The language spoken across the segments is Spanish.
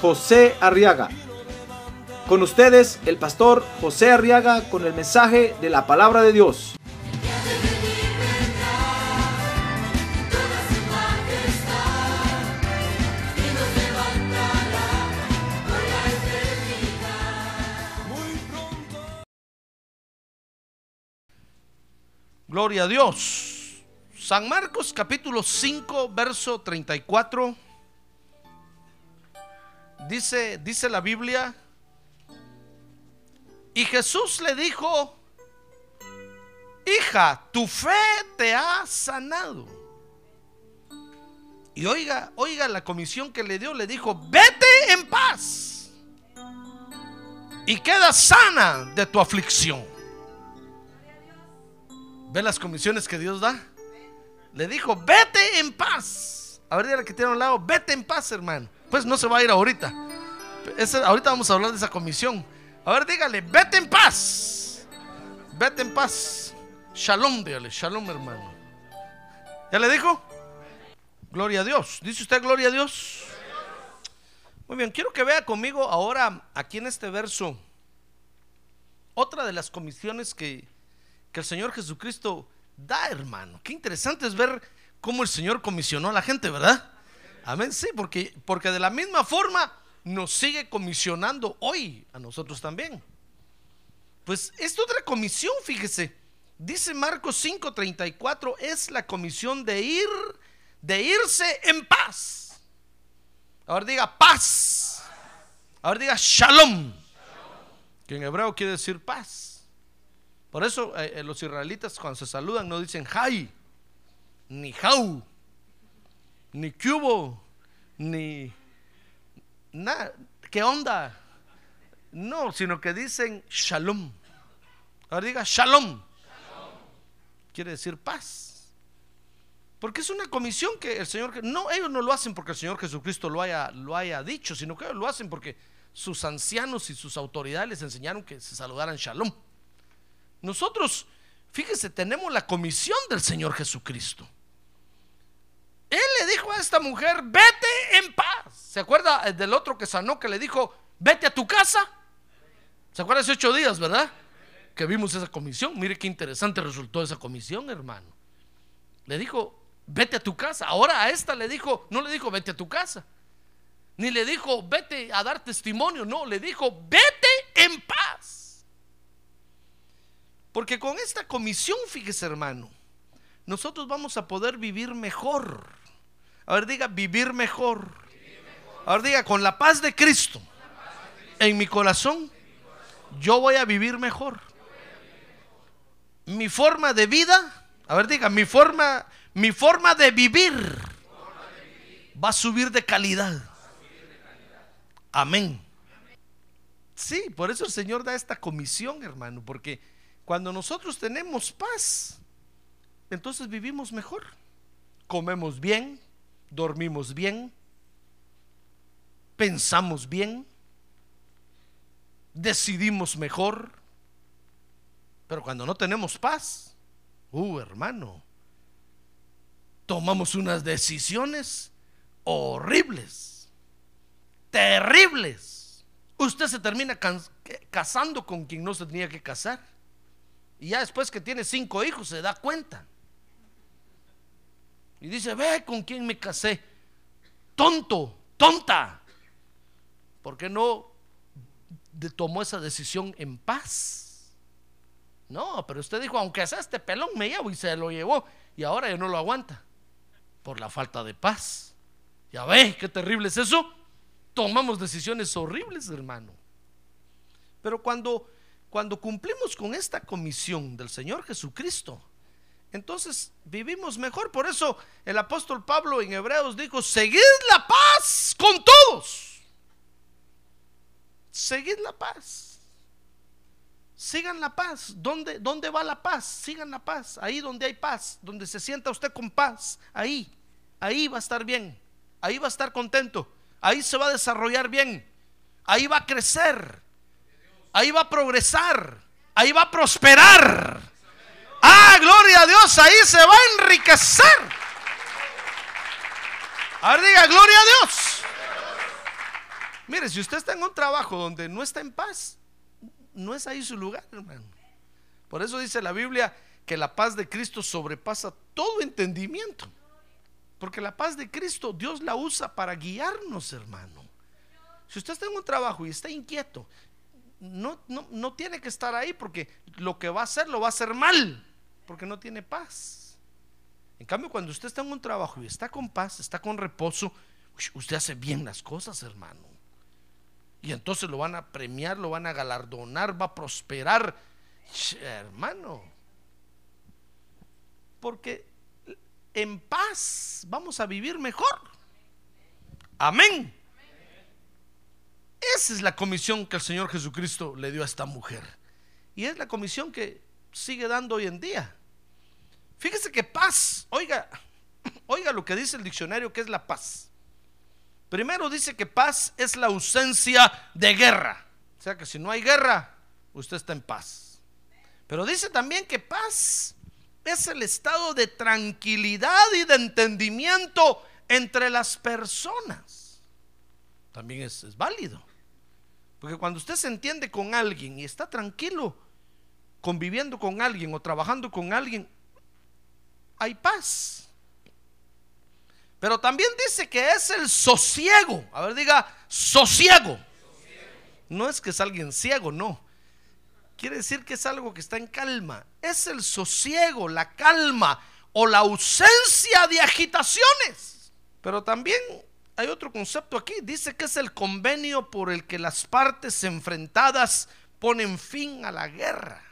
José Arriaga. Con ustedes, el pastor José Arriaga con el mensaje de la palabra de Dios. Gloria a Dios. San Marcos capítulo 5, verso 34. Dice, dice la Biblia. Y Jesús le dijo, hija, tu fe te ha sanado. Y oiga, oiga la comisión que le dio, le dijo, vete en paz. Y queda sana de tu aflicción. ¿Ve las comisiones que Dios da? Le dijo, vete en paz. A ver, dígale que tiene a un lado, vete en paz, hermano. Pues no se va a ir ahorita. Ahorita vamos a hablar de esa comisión. A ver, dígale, vete en paz. Vete en paz. Shalom, dígale, shalom, hermano. ¿Ya le dijo? Gloria a Dios. ¿Dice usted gloria a Dios? Muy bien, quiero que vea conmigo ahora aquí en este verso otra de las comisiones que, que el Señor Jesucristo da, hermano. Qué interesante es ver cómo el Señor comisionó a la gente, ¿verdad? Amén, sí, porque, porque de la misma forma nos sigue comisionando hoy a nosotros también. Pues esta otra comisión, fíjese, dice Marcos 5:34, es la comisión de ir, de irse en paz. Ahora diga paz. Ahora diga shalom, que en hebreo quiere decir paz. Por eso eh, eh, los israelitas cuando se saludan no dicen hi, ni how, ni cubo, ni nada. ¿Qué onda? No, sino que dicen shalom. Ahora diga shalom. Quiere decir paz. Porque es una comisión que el Señor, no, ellos no lo hacen porque el Señor Jesucristo lo haya, lo haya dicho, sino que ellos lo hacen porque sus ancianos y sus autoridades les enseñaron que se saludaran shalom. Nosotros, fíjese, tenemos la comisión del Señor Jesucristo. Dijo a esta mujer, vete en paz. ¿Se acuerda del otro que sanó que le dijo, vete a tu casa? ¿Se acuerda hace ocho días, verdad? Que vimos esa comisión. Mire qué interesante resultó esa comisión, hermano. Le dijo, vete a tu casa. Ahora a esta le dijo, no le dijo, vete a tu casa. Ni le dijo, vete a dar testimonio. No, le dijo, vete en paz. Porque con esta comisión, fíjese hermano, nosotros vamos a poder vivir mejor. A ver, diga, vivir mejor. A ver, diga, con la paz de Cristo en mi corazón, yo voy a vivir mejor. Mi forma de vida, a ver, diga, mi forma, mi forma de vivir va a subir de calidad. Amén. Sí, por eso el Señor da esta comisión, hermano, porque cuando nosotros tenemos paz, entonces vivimos mejor. Comemos bien, dormimos bien, pensamos bien, decidimos mejor. Pero cuando no tenemos paz, uh, hermano, tomamos unas decisiones horribles, terribles. Usted se termina casando con quien no se tenía que casar. Y ya después que tiene cinco hijos se da cuenta. Y dice, ve con quién me casé. Tonto, tonta. ¿Por qué no tomó esa decisión en paz? No, pero usted dijo, aunque sea este pelón, me llevo y se lo llevó. Y ahora ya no lo aguanta. Por la falta de paz. Ya ve, qué terrible es eso. Tomamos decisiones horribles, hermano. Pero cuando, cuando cumplimos con esta comisión del Señor Jesucristo, entonces vivimos mejor. Por eso el apóstol Pablo en Hebreos dijo, seguid la paz con todos seguid la paz. Sigan la paz. ¿Dónde, ¿Dónde va la paz? Sigan la paz. Ahí donde hay paz, donde se sienta usted con paz. Ahí, ahí va a estar bien. Ahí va a estar contento. Ahí se va a desarrollar bien. Ahí va a crecer. Ahí va a progresar. Ahí va a prosperar. Ah, gloria a Dios. Ahí se va a enriquecer. A ver, diga, gloria a Dios. Mire, si usted está en un trabajo donde no está en paz, no es ahí su lugar, hermano. Por eso dice la Biblia que la paz de Cristo sobrepasa todo entendimiento. Porque la paz de Cristo Dios la usa para guiarnos, hermano. Si usted está en un trabajo y está inquieto, no, no, no tiene que estar ahí porque lo que va a hacer lo va a hacer mal, porque no tiene paz. En cambio, cuando usted está en un trabajo y está con paz, está con reposo, usted hace bien las cosas, hermano. Y entonces lo van a premiar, lo van a galardonar, va a prosperar. Hermano. Porque en paz vamos a vivir mejor. Amén. Esa es la comisión que el Señor Jesucristo le dio a esta mujer. Y es la comisión que sigue dando hoy en día. Fíjese que paz, oiga, oiga lo que dice el diccionario que es la paz. Primero dice que paz es la ausencia de guerra. O sea que si no hay guerra, usted está en paz. Pero dice también que paz es el estado de tranquilidad y de entendimiento entre las personas. También es, es válido. Porque cuando usted se entiende con alguien y está tranquilo conviviendo con alguien o trabajando con alguien, hay paz. Pero también dice que es el sosiego. A ver, diga, sosiego. No es que es alguien ciego, no. Quiere decir que es algo que está en calma. Es el sosiego, la calma o la ausencia de agitaciones. Pero también hay otro concepto aquí. Dice que es el convenio por el que las partes enfrentadas ponen fin a la guerra.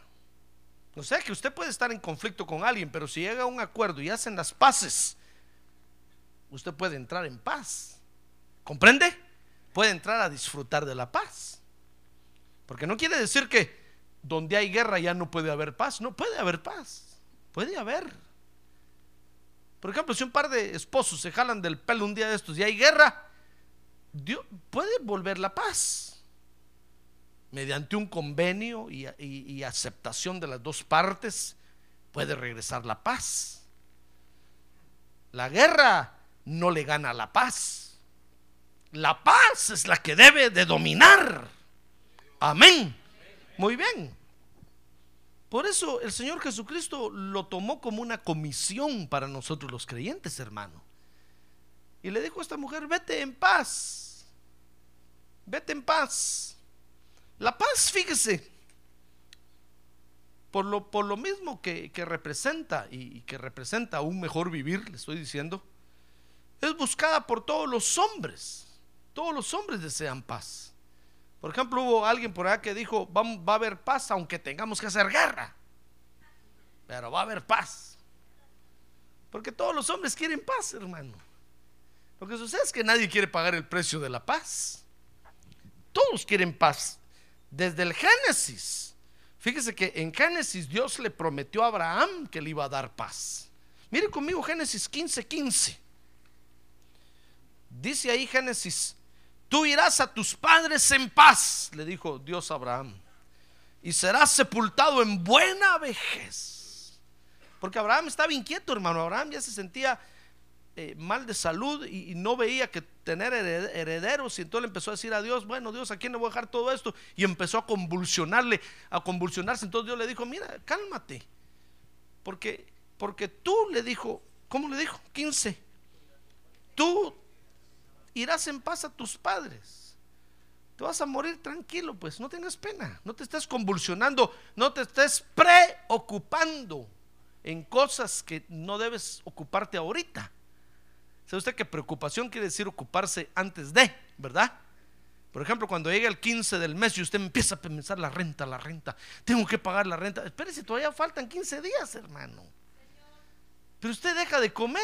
O sea que usted puede estar en conflicto con alguien, pero si llega a un acuerdo y hacen las paces, usted puede entrar en paz. ¿Comprende? Puede entrar a disfrutar de la paz. Porque no quiere decir que donde hay guerra ya no puede haber paz. No puede haber paz. Puede haber. Por ejemplo, si un par de esposos se jalan del pelo un día de estos y hay guerra, Dios puede volver la paz. Mediante un convenio y, y aceptación de las dos partes, puede regresar la paz. La guerra no le gana la paz. La paz es la que debe de dominar. Amén. Muy bien. Por eso el Señor Jesucristo lo tomó como una comisión para nosotros los creyentes, hermano. Y le dijo a esta mujer, vete en paz. Vete en paz. La paz, fíjese, por lo, por lo mismo que, representa y, y que representa un mejor vivir, le estoy diciendo, es buscada por todos los hombres. Todos los hombres desean paz. Por ejemplo, hubo alguien por allá que dijo, va, a haber paz aunque tengamos que hacer guerra. Pero va a haber paz. Porque todos los hombres quieren paz, hermano. Lo que sucede es que nadie quiere pagar el precio de la paz. Todos quieren paz. Desde el Génesis. Fíjese que en Génesis Dios le prometió a Abraham que le iba a dar paz. Mire conmigo Génesis 15, 15. Dice ahí Génesis Tú irás a tus padres en paz, le dijo Dios a Abraham, y serás sepultado en buena vejez. Porque Abraham estaba inquieto, hermano. Abraham ya se sentía eh, mal de salud y, no veía que tener herederos. Y entonces le empezó a decir a Dios: Bueno, Dios, ¿a quién le voy a dejar todo esto? Y empezó a convulsionarle, a convulsionarse. Entonces Dios le dijo: Mira, cálmate. Porque, porque tú le dijo, ¿cómo le dijo? 15. Tú irás en paz a tus padres. Te vas a morir tranquilo, pues no tengas pena, no te estés convulsionando, no te estés preocupando en cosas que no debes ocuparte ahorita. ¿Sabe usted que preocupación quiere decir ocuparse antes de, verdad? Por ejemplo, cuando llega el 15 del mes y usted empieza a pensar la renta, la renta, tengo que pagar la renta. Espérese, todavía faltan 15 días, hermano. Pero usted deja de comer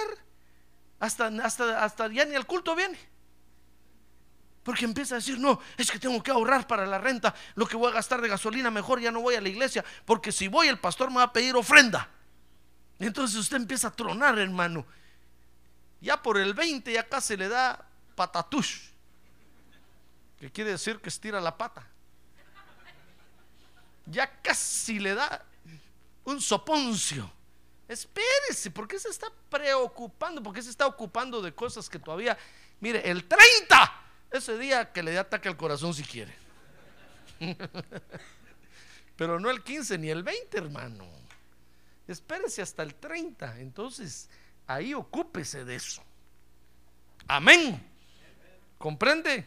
hasta, hasta, hasta ya ni al culto viene. Porque empieza a decir, no, es que tengo que ahorrar para la renta, lo que voy a gastar de gasolina, mejor ya no voy a la iglesia, porque si voy el pastor me va a pedir ofrenda. Entonces usted empieza a tronar, hermano. Ya por el 20 ya casi le da patatush, que quiere decir que estira la pata. Ya casi le da un soponcio. Espérese, ¿por qué se está preocupando? ¿Por qué se está ocupando de cosas que todavía... Mire, el 30, ese día que le dé ataque al corazón si quiere. Pero no el 15 ni el 20, hermano. Espérese hasta el 30. Entonces, ahí ocúpese de eso. Amén. ¿Comprende?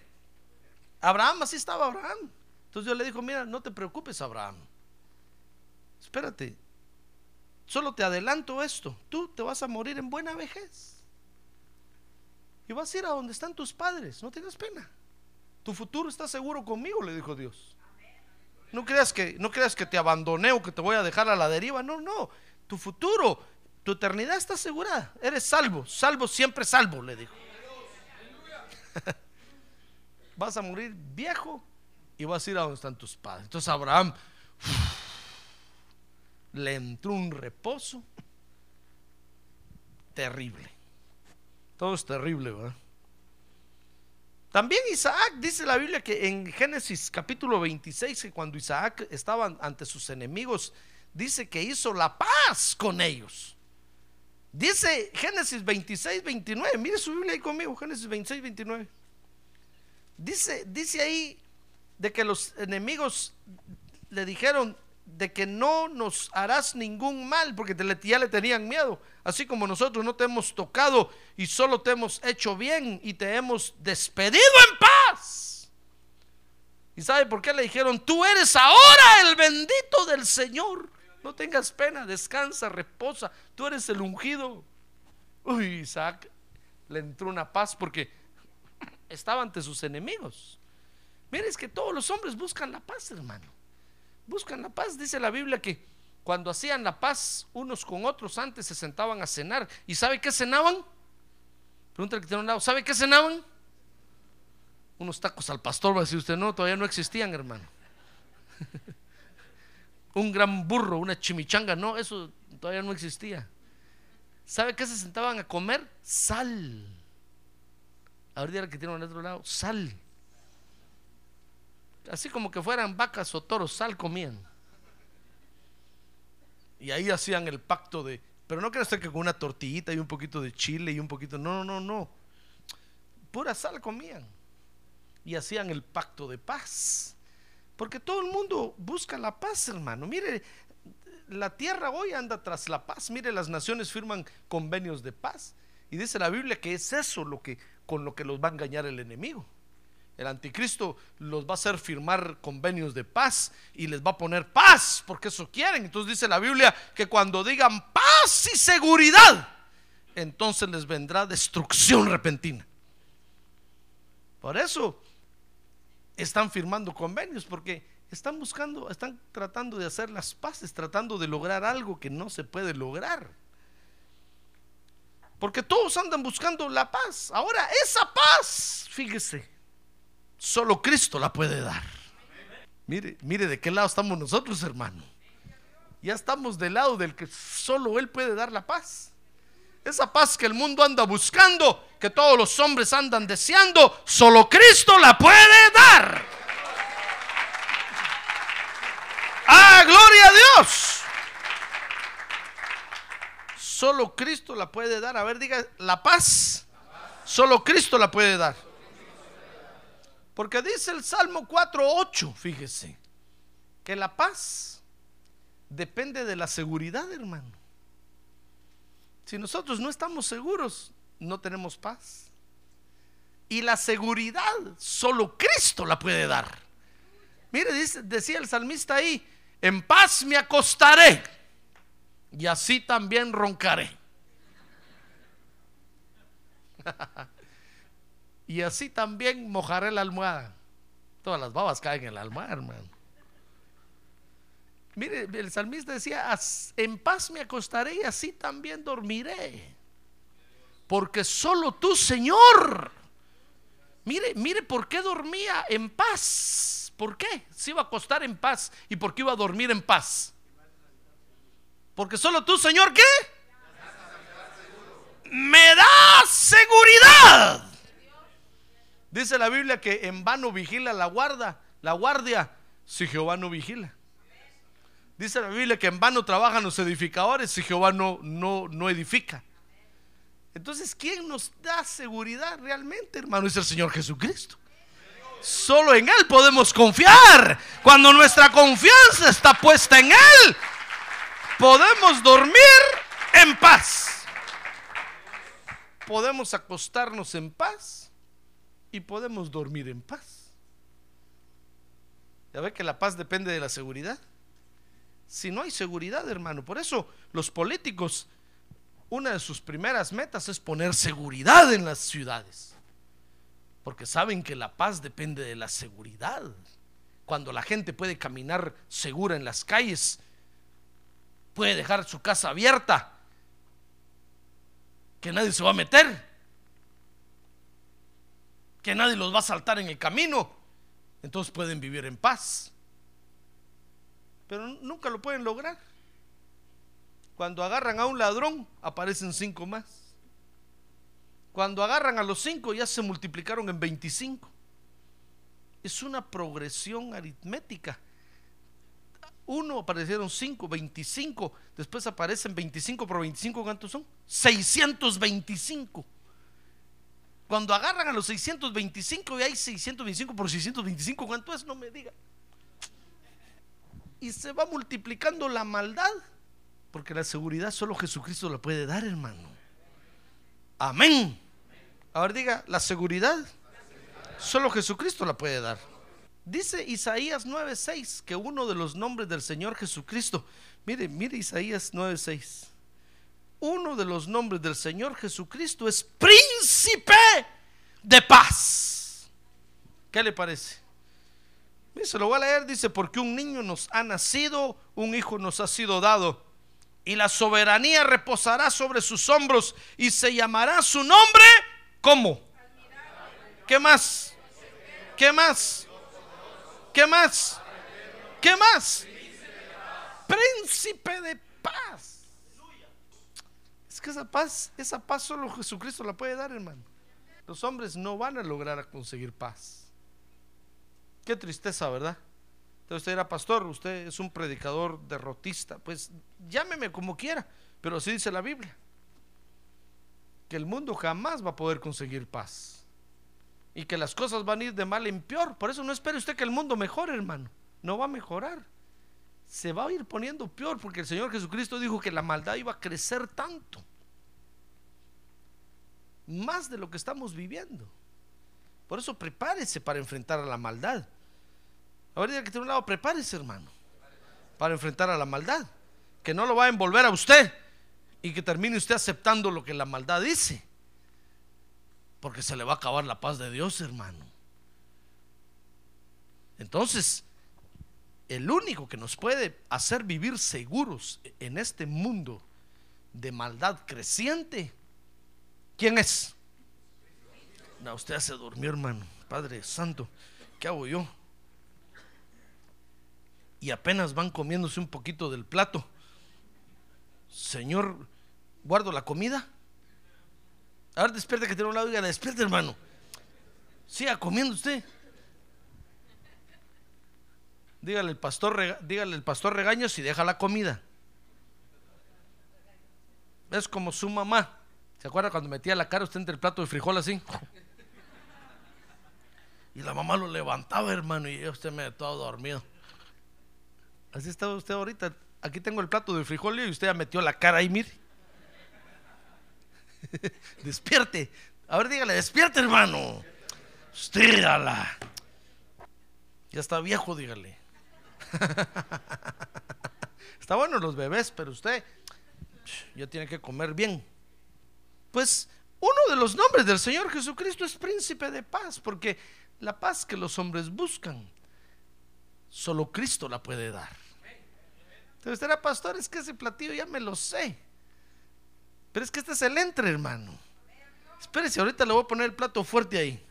Abraham, así estaba Abraham. Entonces yo le dijo, mira, no te preocupes, Abraham. Espérate, solo te adelanto esto. Tú te vas a morir en buena vejez. Vas a ir a donde están tus padres. No tengas pena. Tu futuro está seguro conmigo, le dijo Dios. No creas que, no creas que te abandoné o que te voy a dejar a la deriva. No, no. Tu futuro, tu eternidad está asegurada. Eres salvo, salvo, siempre salvo, le dijo. vas a morir viejo y vas a ir a donde están tus padres. Entonces Abraham le entró un reposo terrible. Todo es terrible, ¿verdad? También Isaac, dice la Biblia que en Génesis capítulo 26, que cuando Isaac estaba ante sus enemigos, dice que hizo la paz con ellos. Dice Génesis 26, 29, mire su Biblia ahí conmigo, Génesis 26, 29. Dice, dice ahí de que los enemigos le dijeron de que no nos harás ningún mal, porque ya le tenían miedo, así como nosotros no te hemos tocado y solo te hemos hecho bien y te hemos despedido en paz. ¿Y sabe por qué le dijeron, tú eres ahora el bendito del Señor? No tengas pena, descansa, reposa, tú eres el ungido. Uy, Isaac le entró una paz porque estaba ante sus enemigos. Mire, es que todos los hombres buscan la paz, hermano. Buscan la paz. Dice la Biblia que cuando hacían la paz unos con otros antes se sentaban a cenar. ¿Y sabe qué cenaban? Pregúntale que tiene un lado. ¿Sabe qué cenaban? Unos tacos al pastor. Va a decir usted, no, todavía no existían, hermano. un gran burro, una chimichanga. No, eso todavía no existía. ¿Sabe qué se sentaban a comer? Sal. Ahorita que tiene al otro lado, sal. Así como que fueran vacas o toros, sal comían. Y ahí hacían el pacto de, pero no creas que con una tortillita y un poquito de chile y un poquito, no, no, no. Pura sal comían. Y hacían el pacto de paz. Porque todo el mundo busca la paz, hermano. Mire, la tierra hoy anda tras la paz. Mire, las naciones firman convenios de paz. Y dice la Biblia que es eso lo que, con lo que los va a engañar el enemigo. El anticristo los va a hacer firmar convenios de paz y les va a poner paz, porque eso quieren. Entonces dice la Biblia que cuando digan paz y seguridad, entonces les vendrá destrucción repentina. Por eso están firmando convenios, porque están buscando, están tratando de hacer las paces, tratando de lograr algo que no se puede lograr. Porque todos andan buscando la paz. Ahora, esa paz, fíjese, Solo Cristo la puede dar. Mire, mire de qué lado estamos nosotros, hermano. Ya estamos del lado del que solo Él puede dar la paz. Esa paz que el mundo anda buscando, que todos los hombres andan deseando, solo Cristo la puede dar. ¡Ah, gloria a Dios! Solo Cristo la puede dar. A ver, diga, la paz. Solo Cristo la puede dar. Porque dice el Salmo 4.8, fíjese, que la paz depende de la seguridad, hermano. Si nosotros no estamos seguros, no tenemos paz. Y la seguridad solo Cristo la puede dar. Mire, dice, decía el salmista ahí, en paz me acostaré y así también roncaré. Y así también mojaré la almohada. Todas las babas caen en la almohada, hermano. Mire, el salmista decía, en paz me acostaré y así también dormiré. Porque solo tú, Señor, Mire, mire por qué dormía en paz. ¿Por qué? Se iba a acostar en paz. ¿Y por qué iba a dormir en paz? Porque solo tú, Señor, ¿qué? Me da seguridad. Dice la Biblia que en vano vigila la guarda, la guardia, si Jehová no vigila. Dice la Biblia que en vano trabajan los edificadores si Jehová no, no, no edifica. Entonces, ¿quién nos da seguridad realmente, hermano? Es el Señor Jesucristo. Solo en Él podemos confiar. Cuando nuestra confianza está puesta en Él, podemos dormir en paz. Podemos acostarnos en paz y podemos dormir en paz. Ya ve que la paz depende de la seguridad. Si no hay seguridad, hermano, por eso los políticos una de sus primeras metas es poner seguridad en las ciudades. Porque saben que la paz depende de la seguridad. Cuando la gente puede caminar segura en las calles, puede dejar su casa abierta, que nadie se va a meter, que nadie los va a saltar en el camino, entonces pueden vivir en paz. Pero nunca lo pueden lograr. Cuando agarran a un ladrón, aparecen cinco más. Cuando agarran a los cinco, ya se multiplicaron en 25. Es una progresión aritmética. Uno aparecieron cinco, 25. Después aparecen 25 por 25. ¿Cuántos son? 625. Cuando agarran a los 625 y hay 625 por 625, ¿cuánto es? No me diga. Y se va multiplicando la maldad. Porque la seguridad solo Jesucristo la puede dar, hermano. Amén. Ahora diga, la seguridad solo Jesucristo la puede dar. Dice Isaías 9:6 que uno de los nombres del Señor Jesucristo, mire, mire Isaías 9:6. Uno de los nombres del Señor Jesucristo es príncipe de paz. ¿Qué le parece? Se lo voy a leer, dice, porque un niño nos ha nacido, un hijo nos ha sido dado y la soberanía reposará sobre sus hombros y se llamará su nombre ¿cómo? ¿Qué más? ¿Qué más? ¿Qué más? ¿Qué más? Príncipe de paz. Que esa paz, esa paz solo Jesucristo la puede dar, hermano. Los hombres no van a lograr conseguir paz. Qué tristeza, ¿verdad? usted era pastor, usted es un predicador derrotista, pues llámeme como quiera, pero así dice la Biblia, que el mundo jamás va a poder conseguir paz y que las cosas van a ir de mal en peor. Por eso no espere usted que el mundo mejore, hermano, no va a mejorar. Se va a ir poniendo peor porque el Señor Jesucristo dijo que la maldad iba a crecer tanto, más de lo que estamos viviendo. Por eso prepárese para enfrentar a la maldad. Ahora que tiene un lado, prepárese, hermano, para enfrentar a la maldad. Que no lo va a envolver a usted y que termine usted aceptando lo que la maldad dice. Porque se le va a acabar la paz de Dios, hermano. Entonces, el único que nos puede hacer vivir seguros en este mundo de maldad creciente, ¿quién es? No, usted se durmió, hermano. Padre Santo, ¿qué hago yo? y apenas van comiéndose un poquito del plato. Señor, guardo la comida. A ver, despierte que tiene un lado y despierte, hermano. Siga comiendo usted. Dígale el pastor, dígale el pastor regaño si deja la comida. Es como su mamá. ¿Se acuerda cuando metía la cara usted entre el plato de frijol así? Y la mamá lo levantaba, hermano, y usted me todo dormido. Así está usted ahorita. Aquí tengo el plato de frijol y usted ya metió la cara ahí, mire. despierte. A ver, dígale, despierte, hermano. Usted, ala. Ya está viejo, dígale. está bueno los bebés, pero usted ya tiene que comer bien. Pues uno de los nombres del Señor Jesucristo es príncipe de paz, porque la paz que los hombres buscan, solo Cristo la puede dar. Entonces era pastor, es que ese platillo ya me lo sé. Pero es que este es el entre, hermano. Espérese, ahorita le voy a poner el plato fuerte ahí.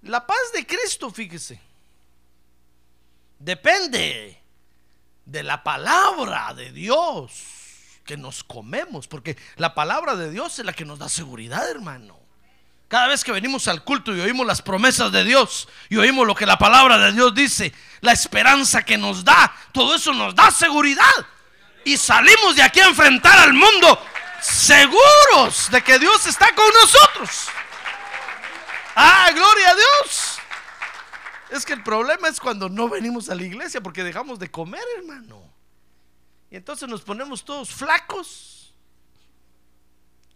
La paz de Cristo, fíjese, depende de la palabra de Dios que nos comemos, porque la palabra de Dios es la que nos da seguridad, hermano. Cada vez que venimos al culto y oímos las promesas de Dios y oímos lo que la palabra de Dios dice, la esperanza que nos da, todo eso nos da seguridad. Y salimos de aquí a enfrentar al mundo seguros de que Dios está con nosotros. Ah, gloria a Dios. Es que el problema es cuando no venimos a la iglesia porque dejamos de comer, hermano. Y entonces nos ponemos todos flacos,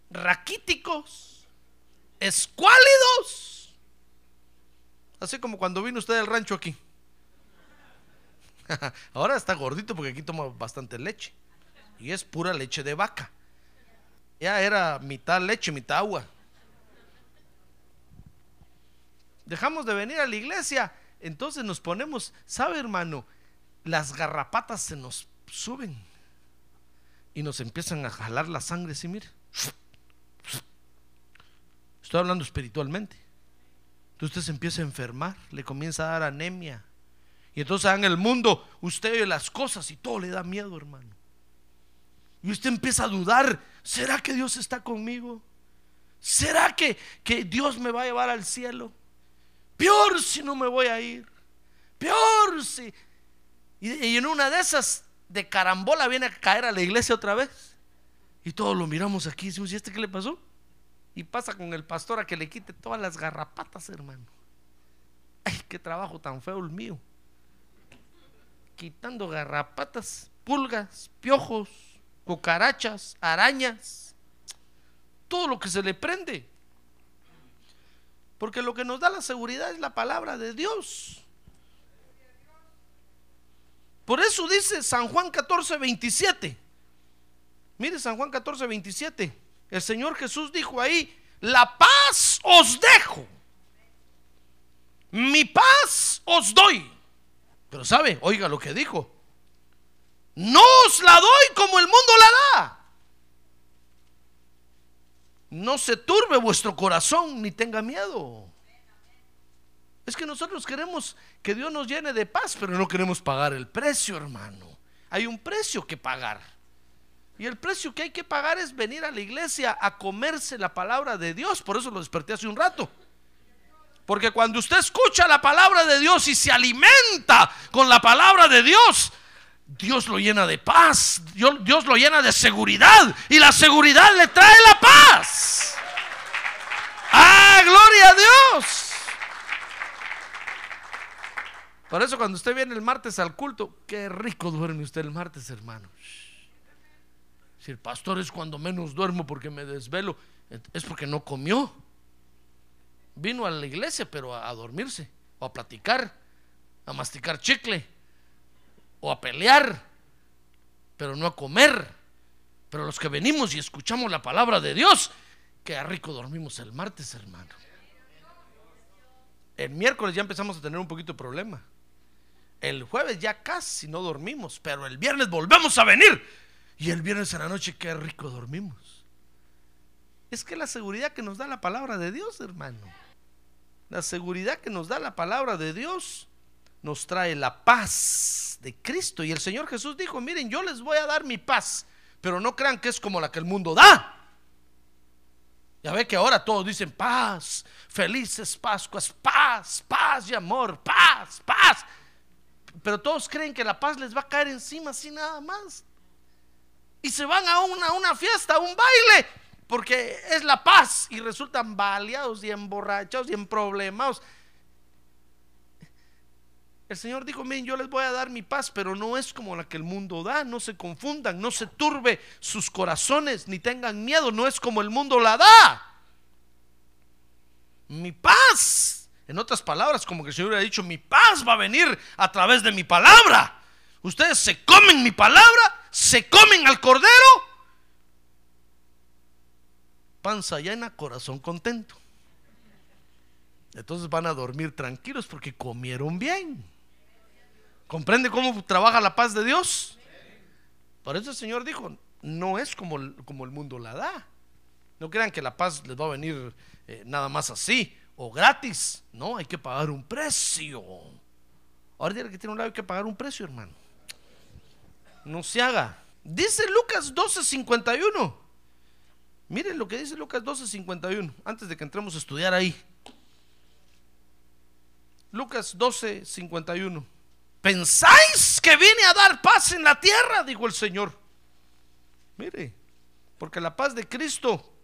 raquíticos, escuálidos. Así como cuando vino usted del rancho aquí. Ahora está gordito porque aquí toma bastante leche. Y es pura leche de vaca. Ya era mitad leche, mitad agua. Dejamos de venir a la iglesia. Entonces nos ponemos, ¿sabe hermano? Las garrapatas se nos suben. Y nos empiezan a jalar la sangre, ¿sí? Mire. Estoy hablando espiritualmente. Entonces usted se empieza a enfermar, le comienza a dar anemia. Y entonces en el mundo usted ve las cosas y todo le da miedo, hermano. Y usted empieza a dudar, ¿será que Dios está conmigo? ¿Será que, que Dios me va a llevar al cielo? Peor si no me voy a ir. Peor si... Y, y en una de esas de carambola viene a caer a la iglesia otra vez. Y todos lo miramos aquí y decimos, ¿y este qué le pasó? Y pasa con el pastor a que le quite todas las garrapatas, hermano. Ay, qué trabajo tan feo el mío. Quitando garrapatas, pulgas, piojos, cucarachas, arañas, todo lo que se le prende. Porque lo que nos da la seguridad es la palabra de Dios. Por eso dice San Juan 14, 27. Mire San Juan 14, 27. El Señor Jesús dijo ahí, la paz os dejo. Mi paz os doy. Pero sabe, oiga lo que dijo. No os la doy como el mundo la da. No se turbe vuestro corazón ni tenga miedo. Es que nosotros queremos que Dios nos llene de paz, pero no queremos pagar el precio, hermano. Hay un precio que pagar. Y el precio que hay que pagar es venir a la iglesia a comerse la palabra de Dios. Por eso lo desperté hace un rato. Porque cuando usted escucha la palabra de Dios y se alimenta con la palabra de Dios, Dios lo llena de paz, Dios, lo llena de seguridad y la seguridad le trae la paz. ¡Ah, gloria a Dios! Por eso cuando usted viene el martes al culto, qué rico duerme usted el martes, hermano. Si el pastor es cuando menos duermo porque me desvelo, es porque no comió. Vino a la iglesia, pero a, dormirse, o a platicar, a masticar chicle, o a pelear, pero no a comer. Pero los que venimos y escuchamos la palabra de Dios, qué rico dormimos el martes, hermano. El miércoles ya empezamos a tener un poquito de problema. El jueves ya casi no dormimos, pero el viernes volvemos a venir. Y el viernes en la noche, qué rico dormimos. Es que la seguridad que nos da la palabra de Dios, hermano. La seguridad que nos da la palabra de Dios nos trae la paz de Cristo. Y el Señor Jesús dijo, miren, yo les voy a dar mi paz, pero no crean que es como la que el mundo da. Ya ve que ahora todos dicen paz, felices Pascuas, paz, paz y amor, paz, paz. Pero todos creen que la paz les va a caer encima así nada más. Y se van a una, una fiesta, a un baile, porque es la paz y resultan baleados y emborrachados y emproblemados. El Señor dijo, miren, yo les voy a dar mi paz, pero no es como la que el mundo da, no se confundan, no se turbe sus corazones, ni tengan miedo, no es como el mundo la da. Mi paz, en otras palabras, como que el Señor ha dicho, mi paz va a venir a través de mi palabra. Ustedes se comen mi palabra, se comen al cordero, panza llena, corazón contento. Entonces van a dormir tranquilos porque comieron bien. ¿Comprende cómo trabaja la paz de Dios? Por eso el Señor dijo, no es como, como el mundo la da. No crean que la paz les va a venir eh, nada más así. O gratis. No, hay que pagar un precio. Ahora que tiene un lado hay que pagar un precio, hermano. No se haga. Dice Lucas 12:51. Miren lo que dice Lucas 12:51, antes de que entremos a estudiar ahí. Lucas 12:51. ¿Pensáis que vine a dar paz en la tierra? Dijo el Señor. Mire, porque la paz de Cristo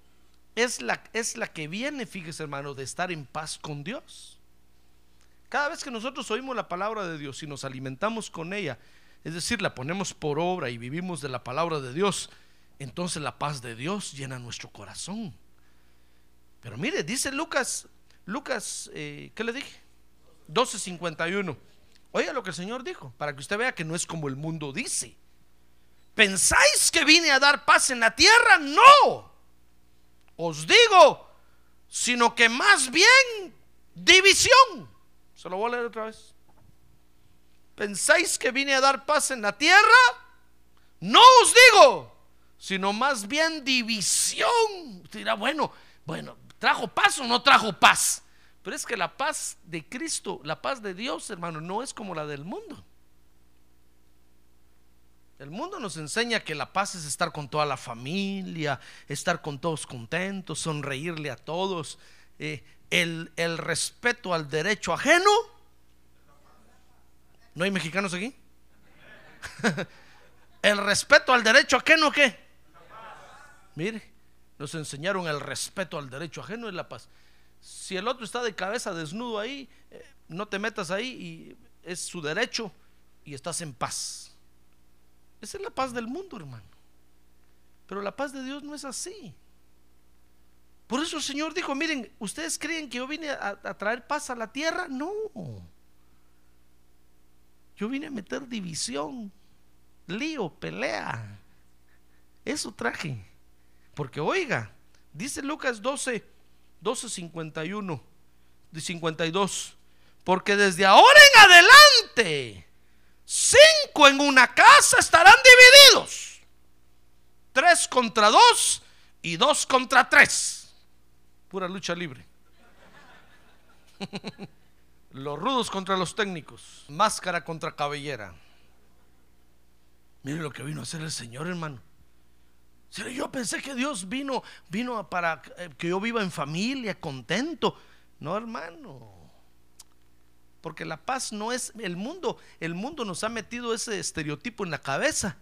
es la, es la que viene, fíjese hermano, de estar en paz con Dios. Cada vez que nosotros oímos la palabra de Dios y nos alimentamos con ella, es decir, la ponemos por obra y vivimos de la palabra de Dios, entonces la paz de Dios llena nuestro corazón. Pero mire, dice Lucas, Lucas, eh, ¿qué le dije? 12:51. Oiga lo que el Señor dijo, para que usted vea que no es como el mundo dice. ¿Pensáis que vine a dar paz en la tierra? No. Os digo, sino que más bien división. Se lo voy a leer otra vez. ¿Pensáis que vine a dar paz en la tierra? No os digo, sino más bien división. Usted dirá, bueno, bueno, ¿trajo paz o no trajo paz? Pero es que la paz de Cristo, la paz de Dios, hermano, no es como la del mundo. El mundo nos enseña que la paz es estar con toda la familia, estar con todos contentos, sonreírle a todos. Eh, el, respeto al derecho ajeno. ¿No hay mexicanos aquí? el respeto al derecho ajeno, ¿qué? Mire, nos enseñaron el respeto al derecho ajeno y la paz. Si el otro está de cabeza desnudo ahí, eh, no te metas ahí y es su derecho y estás en paz. Esa es la paz del mundo, hermano. Pero la paz de Dios no es así. Por eso el Señor dijo, miren, ¿ustedes creen que yo vine a, traer paz a la tierra? No. Yo vine a meter división, lío, pelea. Eso traje. Porque oiga, dice Lucas 12, 12, 51, 52. Porque desde ahora en adelante Cinco en una casa estarán divididos. Tres contra dos y dos contra tres. Pura lucha libre. los rudos contra los técnicos. Máscara contra cabellera. Mire lo que vino a hacer el Señor, hermano. Yo pensé que Dios vino, vino para eh, que yo viva en familia, contento. No, hermano. Porque la paz no es el mundo. El mundo nos ha metido ese estereotipo en la cabeza.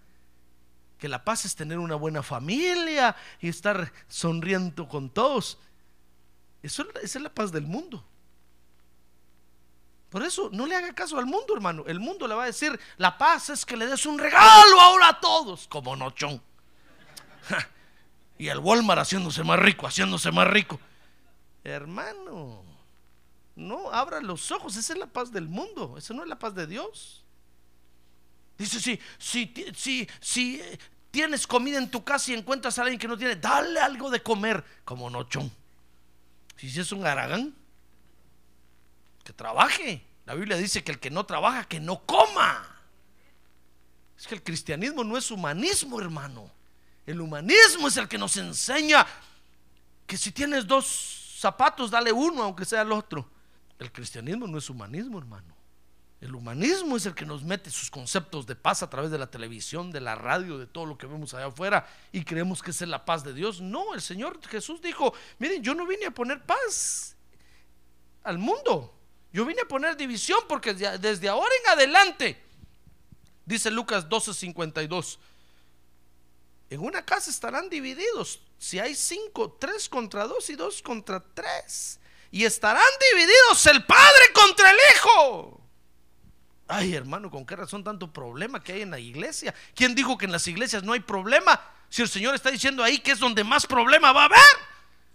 Que la paz es tener una buena familia y estar sonriendo con todos. Eso, esa es la paz del mundo. Por eso no le haga caso al mundo, hermano. El mundo le va a decir, la paz es que le des un regalo ahora a todos, como nochón. y el Walmart haciéndose más rico, haciéndose más rico. Hermano, no, abra los ojos, esa es la paz del mundo, esa no es la paz de Dios. Dice, si, si, si, si tienes comida en tu casa y encuentras a alguien que no tiene, dale algo de comer, como nochón. Si es un aragán, que trabaje. La Biblia dice que el que no trabaja, que no coma. Es que el cristianismo no es humanismo, hermano. El humanismo es el que nos enseña que si tienes dos zapatos, dale uno, aunque sea el otro. El cristianismo no es humanismo, hermano. El humanismo es el que nos mete sus conceptos de paz a través de la televisión, de la radio, de todo lo que vemos allá afuera y creemos que es la paz de Dios. No, el Señor Jesús dijo, miren, yo no vine a poner paz al mundo. Yo vine a poner división porque desde ahora en adelante, dice Lucas 12:52, en una casa estarán divididos. Si hay cinco, tres contra dos y dos contra tres y estarán divididos el Padre contra el Hijo. Ay, hermano, ¿con qué razón tanto problema que hay en la iglesia? ¿Quién dijo que en las iglesias no hay problema? Si el Señor está diciendo ahí que es donde más problema va a haber.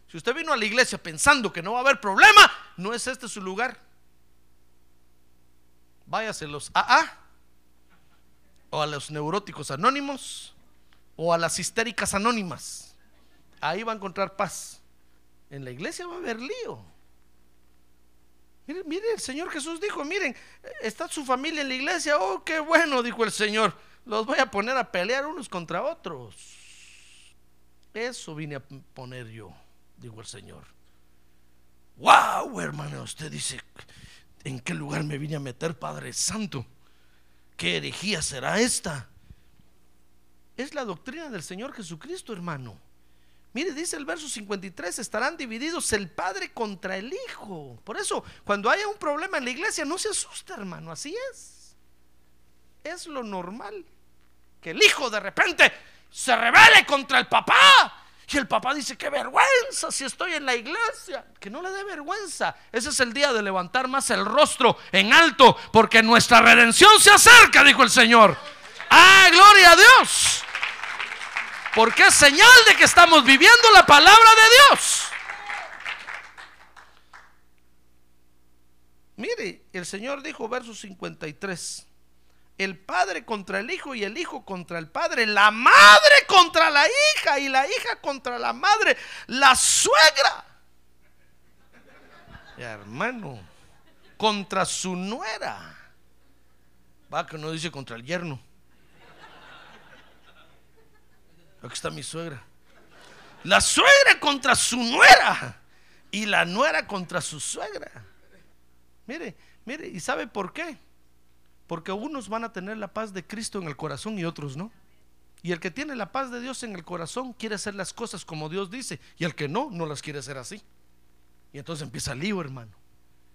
Si usted vino a la iglesia pensando que no va a haber problema, no es este su lugar. Váyase los AA o a los neuróticos anónimos o a las histéricas anónimas. Ahí va a encontrar paz. En la iglesia va a haber lío. Mire, el Señor Jesús dijo, miren, está su familia en la iglesia, oh, qué bueno, dijo el Señor, los voy a poner a pelear unos contra otros. Eso vine a poner yo, dijo el Señor. wow, hermano, usted dice, ¿en qué lugar me vine a meter, Padre Santo? ¿Qué herejía será esta? Es la doctrina del Señor Jesucristo, hermano. Mire, dice el verso 53, estarán divididos el Padre contra el Hijo. Por eso, cuando haya un problema en la iglesia, no se asusta, hermano, así es. Es lo normal. Que el Hijo de repente se revele contra el papá. Y el papá dice, qué vergüenza si estoy en la iglesia. Que no le dé vergüenza. Ese es el día de levantar más el rostro en alto, porque nuestra redención se acerca, dijo el Señor. Ah, gloria a Dios. Porque es señal de que estamos viviendo la palabra de Dios. Mire, el Señor dijo, verso 53, el padre contra el hijo y el hijo contra el padre, la madre contra la hija y la hija contra la madre, la suegra. hermano, contra su nuera. Va que no dice contra el yerno. Aquí está mi suegra. La suegra contra su nuera. Y la nuera contra su suegra. Mire, mire, ¿y sabe por qué? Porque unos van a tener la paz de Cristo en el corazón y otros no. Y el que tiene la paz de Dios en el corazón quiere hacer las cosas como Dios dice. Y el que no, no las quiere hacer así. Y entonces empieza el lío, hermano.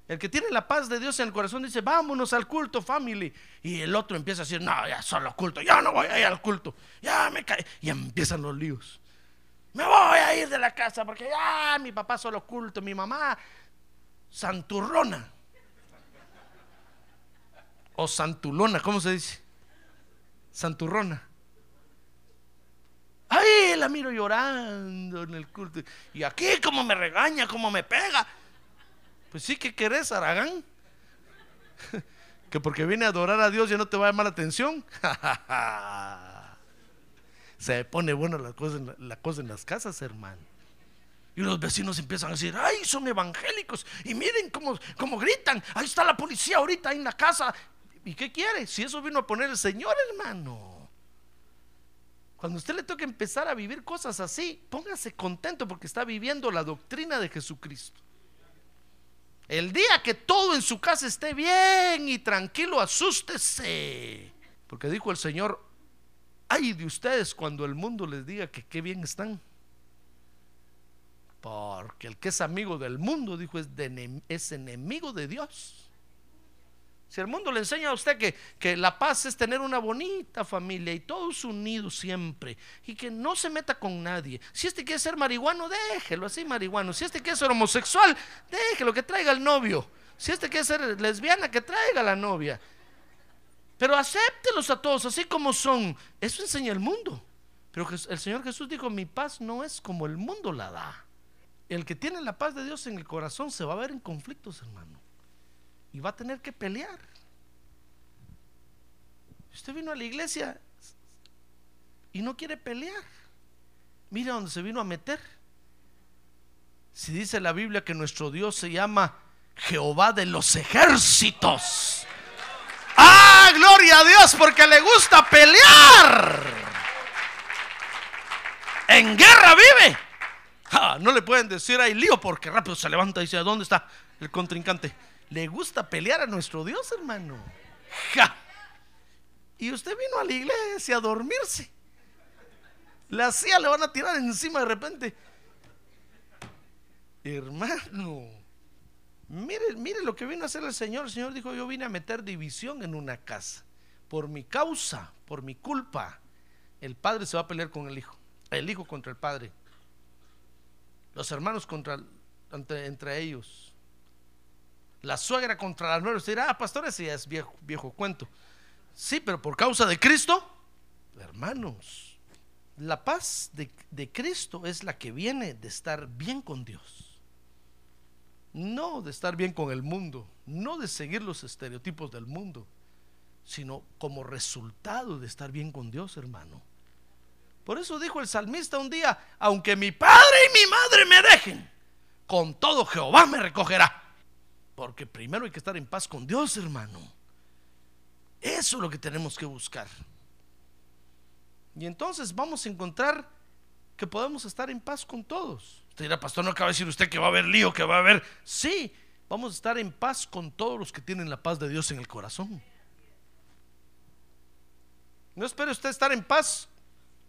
El que tiene la paz de Dios en el corazón dice, vámonos al culto, family. Y el otro empieza a decir, no, ya solo culto, ya no voy a ir al culto, ya me cae. Y empiezan los líos. Me voy a ir de la casa porque ya mi papá solo culto, mi mamá santurrona. O santulona, ¿cómo se dice? Santurrona. Ahí la miro llorando en el culto. Y aquí como me regaña, como me pega. Pues sí, ¿qué querés, Aragán? que porque viene a adorar a Dios ya no te va a llamar la atención. Se pone bueno la cosa, en en las casas, hermano. Y los vecinos empiezan a decir, ay, son evangélicos. Y miren cómo, cómo gritan. Ahí está la policía ahorita en la casa. ¿Y qué quiere? Si eso vino a poner el Señor, hermano. Cuando usted le toca empezar a vivir cosas así, póngase contento porque está viviendo la doctrina de Jesucristo. El día que todo en su casa esté bien y tranquilo, asústese. Porque dijo el Señor, ay de ustedes cuando el mundo les diga que qué bien están. Porque el que es amigo del mundo, dijo, es, es enemigo de Dios. Si el mundo le enseña a usted que, que, la paz es tener una bonita familia y todos unidos siempre y que no se meta con nadie. Si este quiere ser marihuano, déjelo así marihuano. Si este quiere ser homosexual, déjelo que traiga el novio. Si este quiere ser lesbiana, que traiga la novia. Pero acéptelos a todos así como son. Eso enseña el mundo. Pero el Señor Jesús dijo, mi paz no es como el mundo la da. El que tiene la paz de Dios en el corazón se va a ver en conflictos, hermano y va a tener que pelear. Usted vino a la iglesia y no quiere pelear. Mira dónde se vino a meter. Si dice la Biblia que nuestro Dios se llama Jehová de los ejércitos. ¡Ah, gloria a Dios! Porque le gusta pelear. En guerra vive. Ah, no le pueden decir ahí lío porque rápido se levanta y dice, ¿dónde está el contrincante? Le gusta pelear a nuestro Dios, hermano. Y usted vino a la iglesia a dormirse. La silla le van a tirar encima de repente. Hermano, mire, mire lo que vino a hacer el Señor. El Señor dijo, yo vine a meter división en una casa. Por mi causa, por mi culpa, el padre se va a pelear con el hijo. El hijo contra el padre. Los hermanos contra, entre ellos la suegra contra la nuera. Usted dirá, ah, pastor, ese es viejo, cuento. Sí, pero por causa de Cristo, hermanos, la paz de Cristo es la que viene de estar bien con Dios. No de estar bien con el mundo, no de seguir los estereotipos del mundo, sino como resultado de estar bien con Dios, hermano. Por eso dijo el salmista un día, aunque mi padre y mi madre me dejen, con todo Jehová me recogerá. Porque primero hay que estar en paz con Dios, hermano. Eso es lo que tenemos que buscar. Y entonces vamos a encontrar que podemos estar en paz con todos. Usted dirá, pastor, no acaba de decir usted que va a haber lío, que va a haber... Sí, vamos a estar en paz con todos los que tienen la paz de Dios en el corazón. No espere usted estar en paz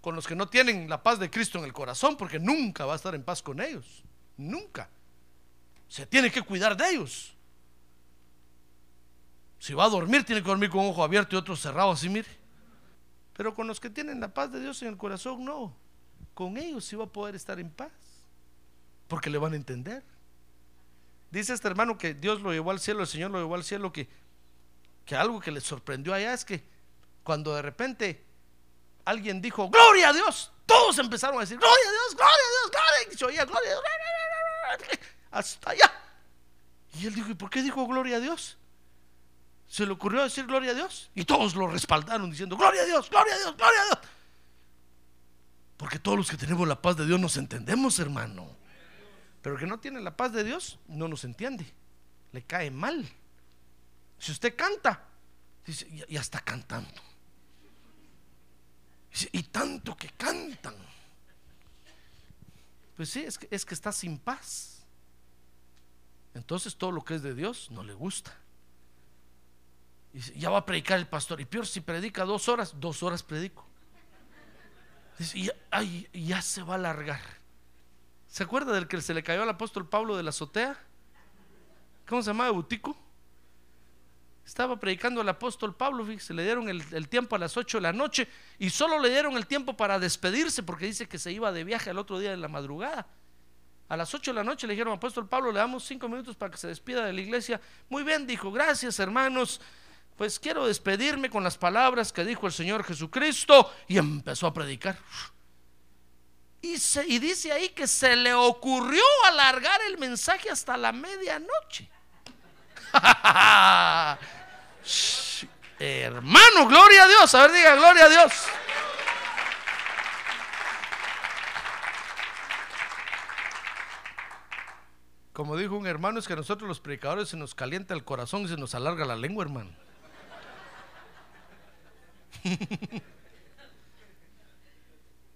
con los que no tienen la paz de Cristo en el corazón, porque nunca va a estar en paz con ellos. Nunca. Se tiene que cuidar de ellos. Si va a dormir, tiene que dormir con un ojo abierto y otro cerrado, así mire. Pero con los que tienen la paz de Dios en el corazón, no. Con ellos sí va a poder estar en paz. Porque le van a entender. Dice este hermano que Dios lo llevó al cielo, el Señor lo llevó al cielo, que, que algo que le sorprendió allá es que cuando de repente alguien dijo, gloria a Dios, todos empezaron a decir, gloria a Dios, gloria a Dios, gloria. Y se oía, gloria a Dios, hasta allá. Y él dijo, ¿y por qué dijo gloria a Dios? Se le ocurrió decir gloria a Dios. Y todos lo respaldaron diciendo, gloria a Dios, gloria a Dios, gloria a Dios. Porque todos los que tenemos la paz de Dios nos entendemos, hermano. Pero el que no tiene la paz de Dios no nos entiende. Le cae mal. Si usted canta, dice, ya, ya está cantando. Y tanto que cantan. Pues sí, es que, es que está sin paz. Entonces todo lo que es de Dios no le gusta. Dice, ya va a predicar el pastor. Y peor si predica dos horas, dos horas predico. Dice, ya, ay, ya se va a alargar. ¿Se acuerda del que se le cayó al apóstol Pablo de la azotea? ¿Cómo se llamaba? Butico. Estaba predicando al apóstol Pablo, se le dieron el, el, tiempo a las 8 de la noche y solo le dieron el tiempo para despedirse porque dice que se iba de viaje al otro día de la madrugada. A las 8 de la noche le dijeron, apóstol Pablo, le damos 5 minutos para que se despida de la iglesia. Muy bien, dijo, gracias hermanos. Pues quiero despedirme con las palabras que dijo el Señor Jesucristo y empezó a predicar. Y, dice ahí que se le ocurrió alargar el mensaje hasta la medianoche. Hermano, gloria a Dios. A ver, diga, gloria a Dios. Como dijo un hermano, es que a nosotros los predicadores se nos calienta el corazón y se nos alarga la lengua, hermano.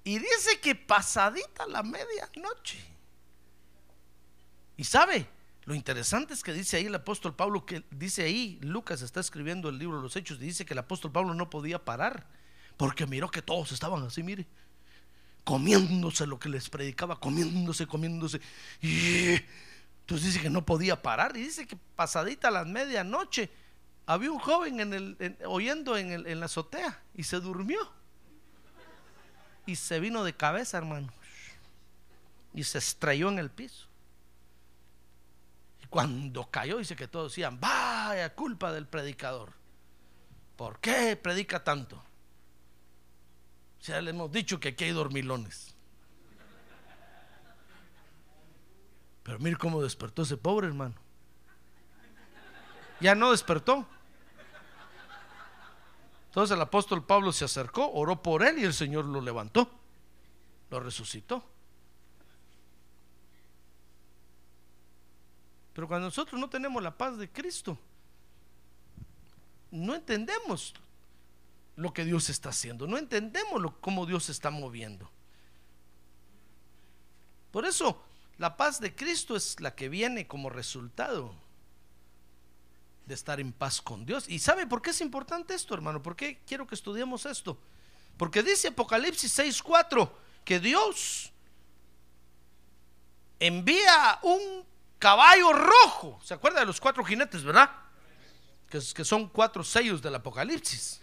Y dice que pasadita la medianoche. Y sabe, lo interesante es que dice ahí el apóstol Pablo, que dice ahí, Lucas está escribiendo el libro de los Hechos, y dice que el apóstol Pablo no podía parar, porque miró que todos estaban así, mire, comiéndose lo que les predicaba, comiéndose, comiéndose. Y entonces dice que no podía parar, y dice que pasadita la medianoche, había un joven en el, en, oyendo en, el, en la azotea, y se durmió. Y se vino de cabeza, hermano, y se estrelló en el piso. Cuando cayó, dice que todos decían, vaya culpa del predicador. ¿Por qué predica tanto? O sea, le hemos dicho que aquí hay dormilones. Pero mire cómo despertó ese pobre hermano. Ya no despertó. Entonces el apóstol Pablo se acercó, oró por él y el Señor lo levantó, lo resucitó. Pero cuando nosotros no tenemos la paz de Cristo, no entendemos lo que Dios está haciendo, no entendemos lo, cómo Dios se está moviendo. Por eso, la paz de Cristo es la que viene como resultado de estar en paz con Dios. ¿Y sabe por qué es importante esto, hermano? ¿Por qué quiero que estudiemos esto? Porque dice Apocalipsis 6:4 que Dios envía un caballo rojo. ¿Se acuerda de los cuatro jinetes, verdad? Que, que, son cuatro sellos del Apocalipsis.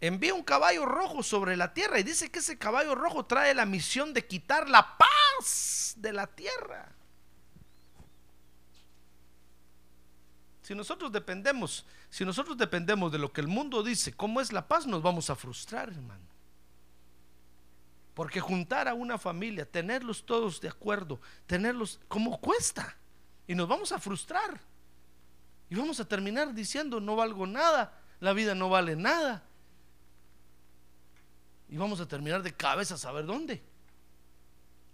Envía un caballo rojo sobre la tierra y dice que ese caballo rojo trae la misión de quitar la paz de la tierra. Si nosotros dependemos, si nosotros dependemos de lo que el mundo dice, cómo es la paz, nos vamos a frustrar, hermano. Porque juntar a una familia, tenerlos todos de acuerdo, tenerlos, ¿cómo cuesta? Y nos vamos a frustrar. Y vamos a terminar diciendo, no valgo nada, la vida no vale nada. Y vamos a terminar de cabeza a saber dónde.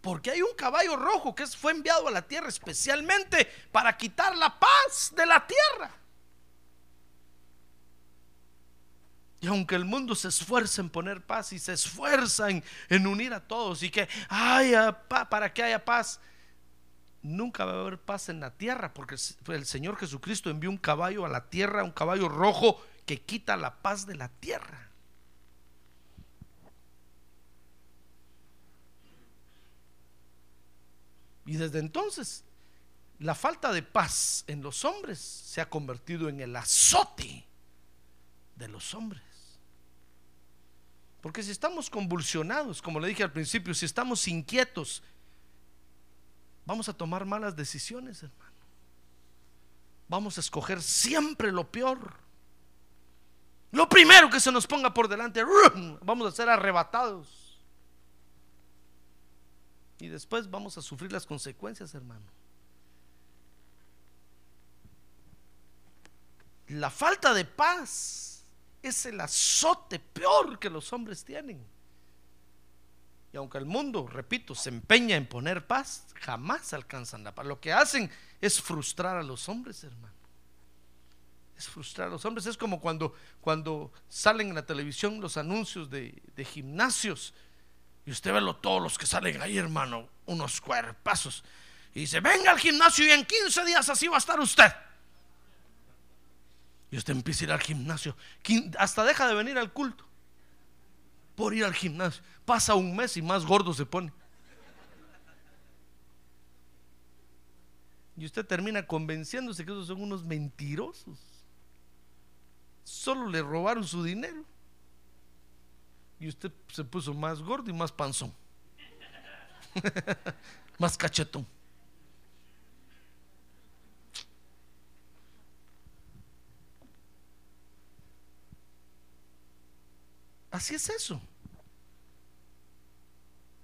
Porque hay un caballo rojo que fue enviado a la tierra especialmente para quitar la paz de la tierra. Y aunque el mundo se esfuerza en poner paz y se esfuerza en, en unir a todos y que haya paz, para que haya paz, nunca va a haber paz en la tierra porque el Señor Jesucristo envió un caballo a la tierra, un caballo rojo que quita la paz de la tierra. Y desde entonces, la falta de paz en los hombres se ha convertido en el azote de los hombres. Porque si estamos convulsionados, como le dije al principio, si estamos inquietos, vamos a tomar malas decisiones, hermano. Vamos a escoger siempre lo peor. Lo primero que se nos ponga por delante, vamos a ser arrebatados. Y después vamos a sufrir las consecuencias, hermano. La falta de paz es el azote peor que los hombres tienen. Y aunque el mundo, repito, se empeña en poner paz, jamás alcanzan la paz. Lo que hacen es frustrar a los hombres, hermano. Es frustrar a los hombres. Es como cuando, cuando salen en la televisión los anuncios de, de gimnasios. Y usted ve todos los que salen ahí, hermano, unos cuerpazos. Y dice, venga al gimnasio y en 15 días así va a estar usted. Y usted empieza a ir al gimnasio. Hasta deja de venir al culto. Por ir al gimnasio. Pasa un mes y más gordo se pone. Y usted termina convenciéndose que esos son unos mentirosos. Solo le robaron su dinero. Y usted se puso más gordo y más panzón. más cachetón. Así es eso.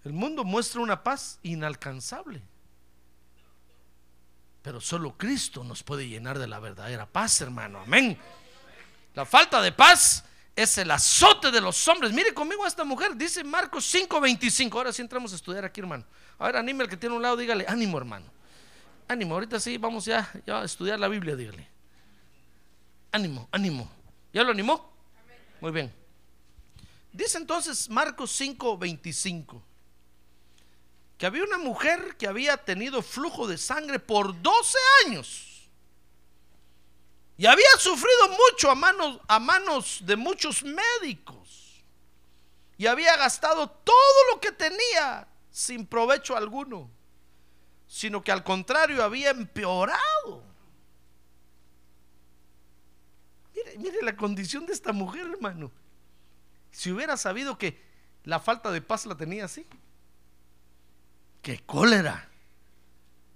El mundo muestra una paz inalcanzable. Pero solo Cristo nos puede llenar de la verdadera paz, hermano. Amén. La falta de paz es el azote de los hombres. Mire conmigo a esta mujer, dice Marcos 5:25. Ahora sí entramos a estudiar aquí, hermano. A ver, anime al que tiene un lado, dígale, ánimo, hermano. Ánimo, ahorita sí, vamos ya, ya a estudiar la Biblia, dígale. Ánimo, ánimo. ¿Ya lo animó? Muy bien. Dice entonces Marcos 5:25 que había una mujer que había tenido flujo de sangre por 12 años y había sufrido mucho a manos, a manos de muchos médicos y había gastado todo lo que tenía sin provecho alguno, sino que al contrario había empeorado. Mire, mire la condición de esta mujer, hermano. Si hubiera sabido que la falta de paz la tenía así. Qué cólera.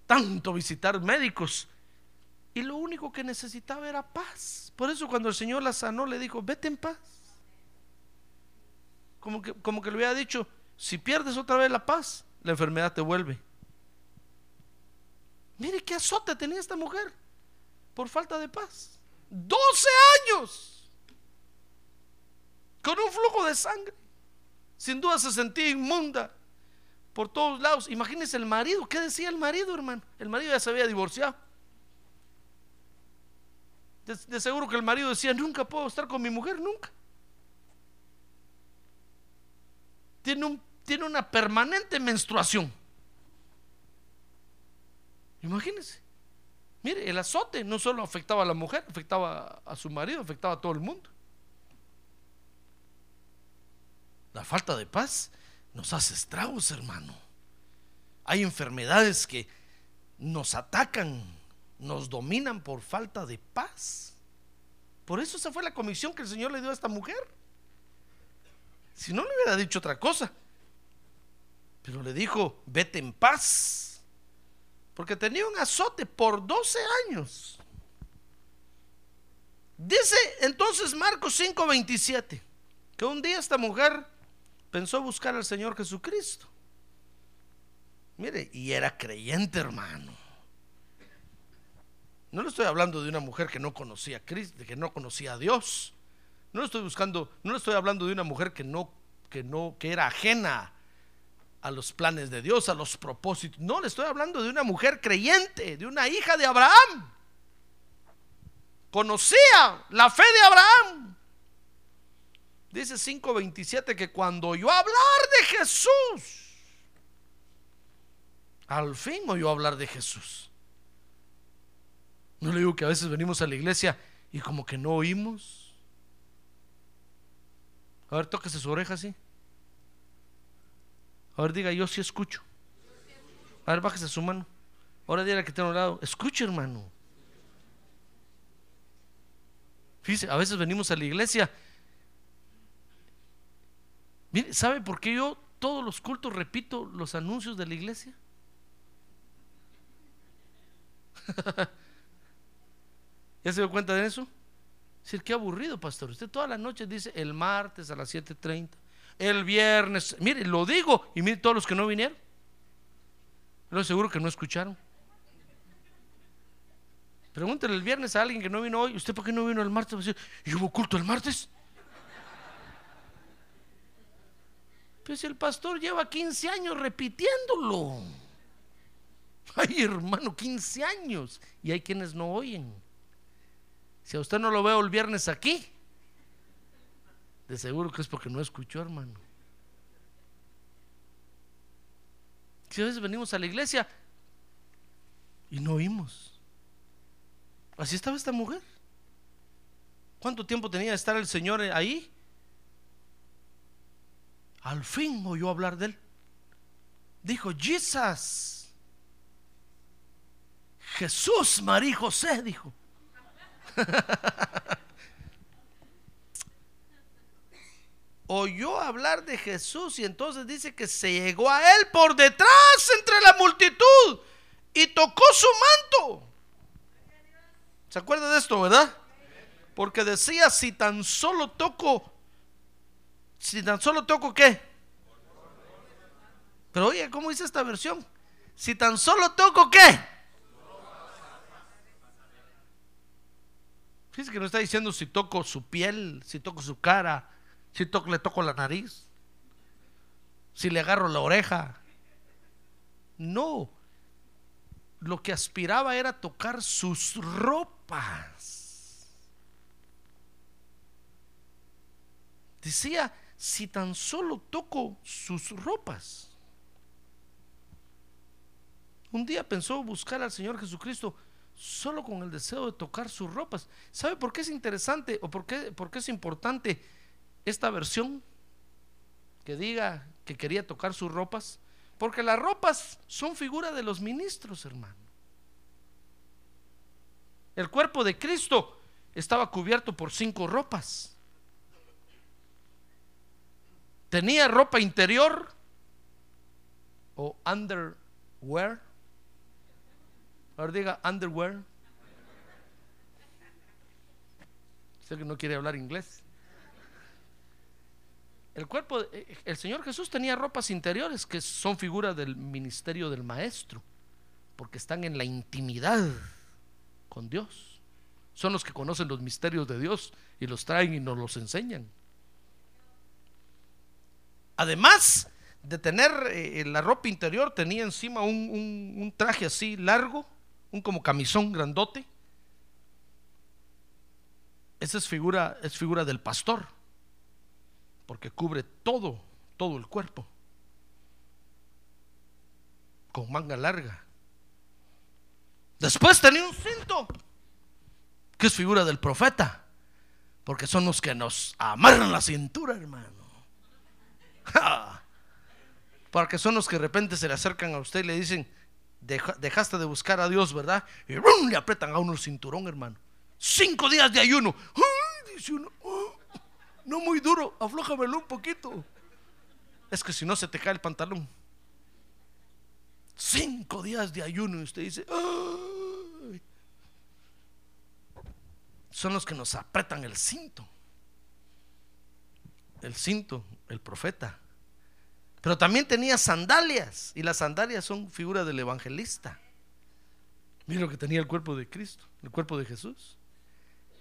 Tanto visitar médicos. Y lo único que necesitaba era paz. Por eso cuando el Señor la sanó le dijo, vete en paz. Como que, como que le hubiera dicho, si pierdes otra vez la paz, la enfermedad te vuelve. Mire qué azote tenía esta mujer por falta de paz. 12 años con un flujo de sangre. Sin duda se sentía inmunda por todos lados. Imagínense el marido. ¿Qué decía el marido, hermano? El marido ya se había divorciado. De, seguro que el marido decía, nunca puedo estar con mi mujer, nunca. Tiene, tiene una permanente menstruación. Imagínense. Mire, el azote no solo afectaba a la mujer, afectaba a su marido, afectaba a todo el mundo. La falta de paz nos hace estragos, hermano. Hay enfermedades que nos atacan, nos dominan por falta de paz. Por eso esa fue la comisión que el Señor le dio a esta mujer. Si no le hubiera dicho otra cosa. Pero le dijo, vete en paz. Porque tenía un azote por 12 años. Dice entonces Marcos 5:27 que un día esta mujer pensó buscar al Señor Jesucristo. Mire, y era creyente, hermano. No le estoy hablando de una mujer que no conocía a Cristo, que no conocía a Dios. No le estoy buscando, no le estoy hablando de una mujer que no, que no, que era ajena a los planes de Dios, a los propósitos. No, le estoy hablando de una mujer creyente, de una hija de Abraham. Conocía la fe de Abraham. Dice 5.27 que cuando oyó hablar de Jesús, al fin oyó hablar de Jesús. No le digo que a veces venimos a la iglesia y como que no oímos. A ver, tóquese su oreja así. A ver, diga, yo sí escucho. A ver, bájese su mano. Ahora dígale que tengo un lado. Escuche, hermano. Fíjese, a veces venimos a la iglesia. Mire, ¿sabe por qué yo todos los cultos repito los anuncios de la iglesia? ¿Ya se dio cuenta de eso? Decir, qué aburrido, pastor. Usted toda la noche dice el martes a las 7:30, el viernes. Mire, lo digo y mire todos los que no vinieron. Lo seguro que no escucharon. Pregúntele el viernes a alguien que no vino hoy, ¿usted por qué no vino el martes? ¿Y hubo culto el martes? Pues el pastor lleva 15 años repitiéndolo. Ay, hermano, 15 años. Y hay quienes no oyen. Si a usted no lo veo el viernes aquí, de seguro que es porque no escuchó, hermano. Si a veces venimos a la iglesia y no oímos. Así estaba esta mujer. ¿Cuánto tiempo tenía de estar el Señor ahí? Al fin oyó hablar de él. Dijo, Jesus. Jesús, María José, dijo. Oyó hablar de Jesús y entonces dice que se llegó a él por detrás entre la multitud y tocó su manto. ¿Se acuerda de esto, verdad? Porque decía, si tan solo toco, si tan solo toco qué. Pero oye, ¿cómo dice esta versión? Si tan solo toco qué. Fíjese que no está diciendo si toco su piel, si toco su cara, si le toco la nariz, si le agarro la oreja. No. Lo que aspiraba era tocar sus ropas. Decía, si tan solo toco sus ropas. Un día pensó buscar al Señor Jesucristo solo con el deseo de tocar sus ropas. ¿Sabe por qué es interesante o por qué, por qué es importante esta versión que diga que quería tocar sus ropas? Porque las ropas son figura de los ministros, hermano. El cuerpo de Cristo estaba cubierto por cinco ropas. Tenía ropa interior o underwear Ahora diga underwear. Sé que no quiere hablar inglés. El cuerpo, eh, el Señor Jesús tenía ropas interiores que son figuras del ministerio del Maestro, porque están en la intimidad con Dios. Son los que conocen los misterios de Dios y los traen y nos los enseñan. Además de tener eh, la ropa interior, tenía encima un traje así largo un como camisón grandote. Esa es figura, es figura del pastor, porque cubre todo, todo el cuerpo, con manga larga. Después tenía un cinto, que es figura del profeta, porque son los que nos amarran la cintura, hermano. Porque son los que de repente se le acercan a usted y le dicen, dejaste de buscar a Dios, ¿verdad? Y le apretan a uno el cinturón, hermano. Cinco días de ayuno. oh, no muy duro, aflójamelo un poquito. Es que si no se te cae el pantalón. Cinco días de ayuno y usted dice, son los que nos apretan el cinto. El cinto, el profeta. Pero también tenía sandalias. Y las sandalias son figura del evangelista. Mira lo que tenía el cuerpo de Cristo, el cuerpo de Jesús.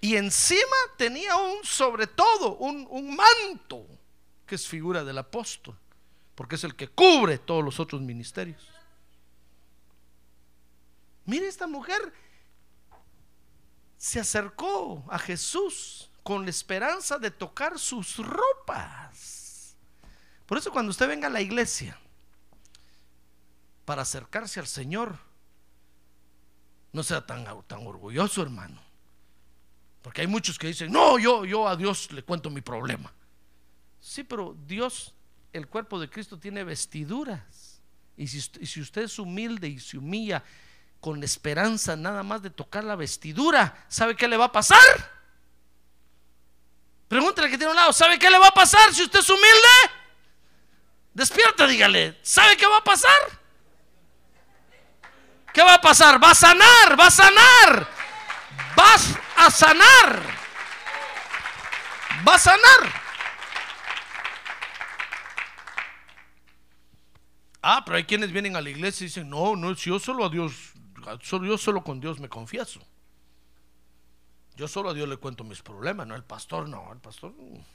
Y encima tenía un, sobre todo, un, un manto, que es figura del apóstol, porque es el que cubre todos los otros ministerios. Mire, esta mujer se acercó a Jesús con la esperanza de tocar sus ropas. Por eso cuando usted venga a la iglesia para acercarse al Señor, no sea tan, tan orgulloso, hermano. Porque hay muchos que dicen, no, yo, yo a Dios le cuento mi problema. Sí, pero Dios, el cuerpo de Cristo tiene vestiduras. Y si, si usted es humilde y se humilla con la esperanza nada más de tocar la vestidura, ¿sabe qué le va a pasar? Pregúntale que tiene un lado, ¿sabe qué le va a pasar si usted es humilde? Despierta, dígale, ¿sabe qué va a pasar? ¿Qué va a pasar? Va a sanar, va a sanar. Vas a sanar. Va a sanar. Ah, pero hay quienes vienen a la iglesia y dicen, no, no, si yo solo a Dios, yo solo con Dios me confieso. Yo solo a Dios le cuento mis problemas, no el pastor, no, el pastor. no.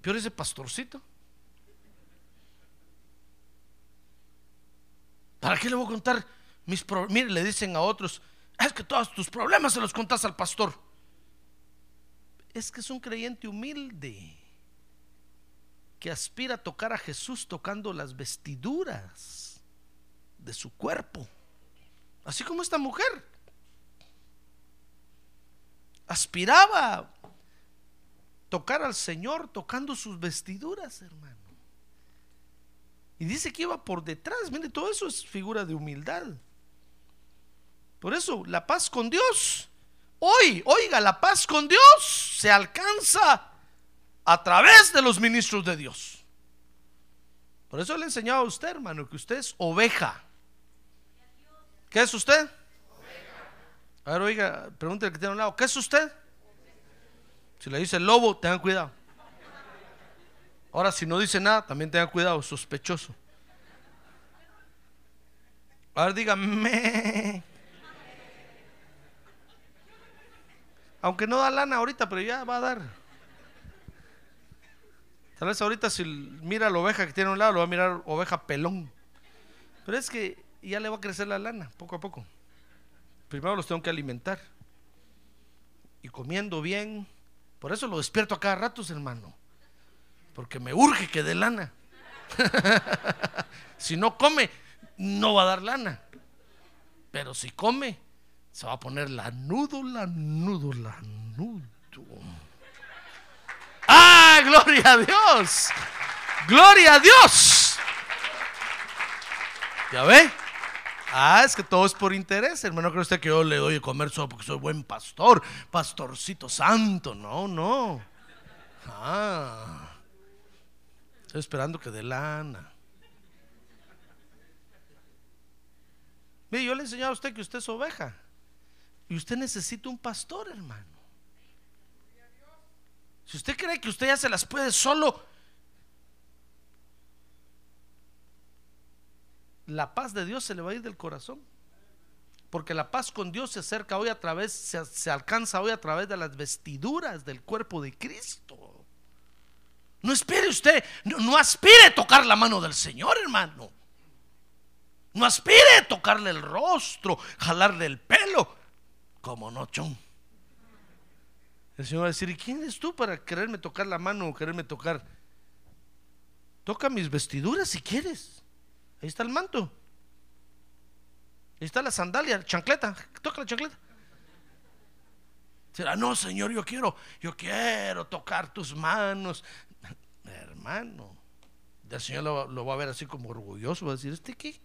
Peor ese pastorcito. ¿Para qué le voy a contar mis problemas? Mire, le dicen a otros, es que todos tus problemas se los contas al pastor. Es que es un creyente humilde que aspira a tocar a Jesús tocando las vestiduras de su cuerpo. Así como esta mujer aspiraba tocar al Señor tocando sus vestiduras, hermano. Y dice que iba por detrás. Mire, todo eso es figura de humildad. Por eso, la paz con Dios. Hoy, oiga, la paz con Dios se alcanza a través de los ministros de Dios. Por eso le he enseñado a usted, hermano, que usted es oveja. ¿Qué es usted? A ver, oiga, pregúntale que tiene a un lado, ¿qué es usted? Si le dice lobo, tengan cuidado. Ahora, si no dice nada, también tengan cuidado, sospechoso. A ver, dígame. Aunque no da lana ahorita, pero ya va a dar. Tal vez ahorita si mira la oveja que tiene a un lado, lo va a mirar oveja pelón. Pero es que ya le va a crecer la lana, poco a poco. Primero los tengo que alimentar. Y comiendo bien. Por eso lo despierto a cada rato, hermano. Porque me urge que dé lana. si no come, no va a dar lana. Pero si come, se va a poner la nudo, la nudo, la nudo. ¡Ah, gloria a Dios! ¡Gloria a Dios! ¿Ya ve? Ah, es que todo es por interés, hermano. ¿Cree usted que yo le doy de comer solo porque soy buen pastor? Pastorcito santo. No, no. Ah. Estoy esperando que dé lana. Mire, yo le he enseñado a usted que usted es oveja. Y usted necesita un pastor, hermano. Si usted cree que usted ya se las puede solo, la paz de Dios se le va a ir del corazón. Porque la paz con Dios se acerca hoy a través, se, se alcanza hoy a través de las vestiduras del cuerpo de Cristo. No espere usted, no, aspire a tocar la mano del Señor, hermano. No aspire a tocarle el rostro, jalarle el pelo. Como no, chon. El Señor va a decir, ¿y quién eres tú para quererme tocar la mano o quererme tocar? Toca mis vestiduras si quieres. Ahí está el manto. Ahí está la sandalia, chancleta. Toca la chancleta. Será, no, Señor, yo quiero, yo quiero tocar tus manos. Hermano, el Señor lo, va a ver así como orgulloso. Va a decir, ¿este qué?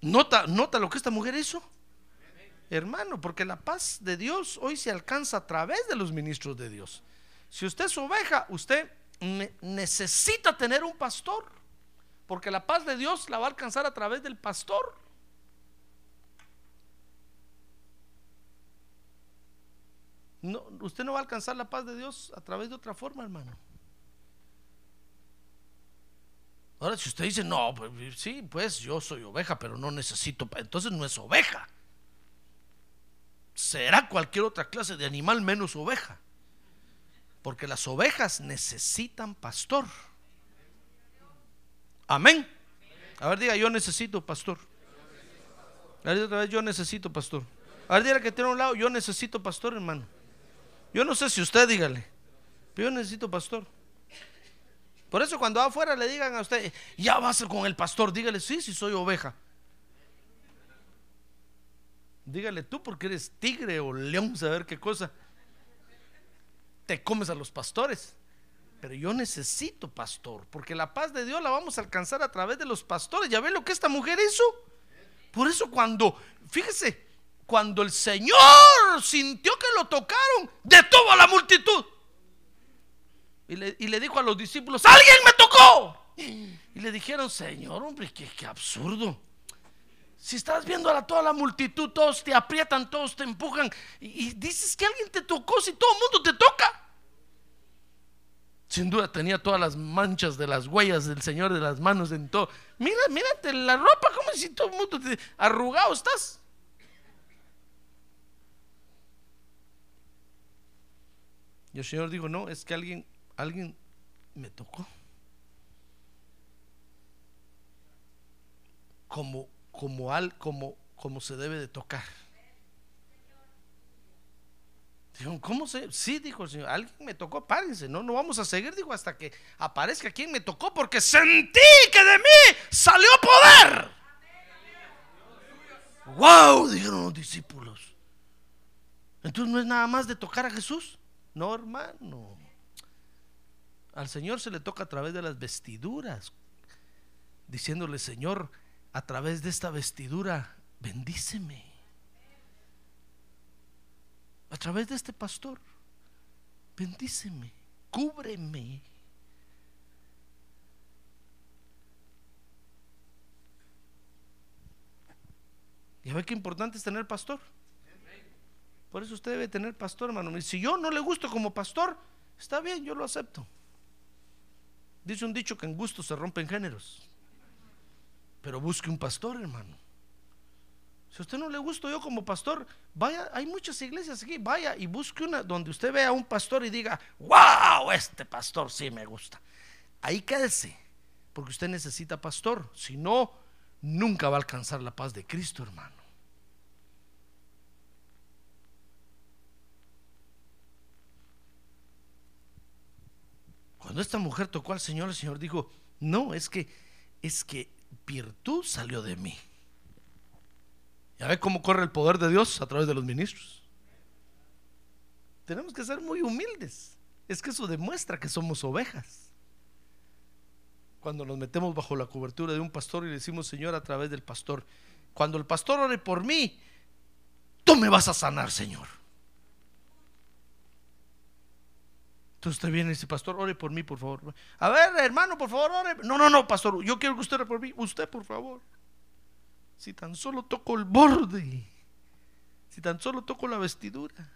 Nota, nota lo que esta mujer hizo. Hermano, porque la paz de Dios hoy se alcanza a través de los ministros de Dios. Si usted es oveja, usted ne- necesita tener un pastor, porque la paz de Dios la va a alcanzar a través del pastor. No, usted no va a alcanzar la paz de Dios a través de otra forma, hermano. Ahora, si usted dice, no, pues sí, pues yo soy oveja, pero no necesito, pa-", entonces no es oveja. Será cualquier otra clase de animal menos oveja. Porque las ovejas necesitan pastor. Amén. A ver, diga, yo necesito pastor. A ver, otra vez, yo necesito pastor. A ver, dígale que tiene un lado, yo necesito pastor, hermano. Yo no sé si usted dígale, pero yo necesito pastor. Por eso cuando afuera le digan a usted, ya vas con el pastor, dígale, sí, sí soy oveja. Dígale tú porque eres tigre o león, saber qué cosa. Te comes a los pastores. Pero yo necesito pastor, porque la paz de Dios la vamos a alcanzar a través de los pastores. ¿Ya ven lo que esta mujer hizo? Por eso cuando, fíjese, cuando el Señor sintió que lo tocaron, detuvo a la multitud. Y le, dijo a los discípulos, alguien me tocó. Y le dijeron, Señor, hombre, qué, absurdo. Si estás viendo a toda la multitud, todos te aprietan, todos te empujan y, y dices que alguien te tocó si todo el mundo te toca. Sin duda tenía todas las manchas de las huellas del Señor de las manos en todo. Mira, mírate la ropa, como si todo el mundo te arrugado estás. Y el Señor dijo, no, es que alguien, alguien me tocó. Como, como, al, como, como se debe de tocar. Dijo, ¿cómo se? Sí, dijo el Señor, alguien me tocó, párense, no, no vamos a seguir, dijo, hasta que aparezca quien me tocó, porque sentí que de mí salió poder. Wow, dijeron los discípulos. Entonces no es nada más de tocar a Jesús. No, hermano. Al Señor se le toca a través de las vestiduras, diciéndole, Señor, a través de esta vestidura, bendíceme. A través de este pastor, bendíceme, cúbreme. ¿Ya ve qué importante es tener pastor? Por eso usted debe tener pastor, hermano. Y si yo no le gusto como pastor, está bien, yo lo acepto. Dice un dicho que en gusto se rompen géneros. Pero busque un pastor, hermano. Si a usted no le gusto yo como pastor, vaya, hay muchas iglesias aquí, vaya y busque una donde usted vea a un pastor y diga, wow, este pastor sí me gusta. Ahí quédese, porque usted necesita pastor. Si no, nunca va a alcanzar la paz de Cristo, hermano. Cuando esta mujer tocó al Señor, el Señor dijo, no, es que, es que virtud salió de mí. ¿Ya ve cómo corre el poder de Dios a través de los ministros? Tenemos que ser muy humildes. Es que eso demuestra que somos ovejas. Cuando nos metemos bajo la cobertura de un pastor y le decimos, Señor, a través del pastor, cuando el pastor ore por mí, tú me vas a sanar, Señor. Entonces usted viene y dice, pastor, ore por mí, por favor. A ver, hermano, por favor, ore. No, no, no, pastor, yo quiero que usted ore por mí. Usted, por favor. Si tan solo toco el borde, si tan solo toco la vestidura.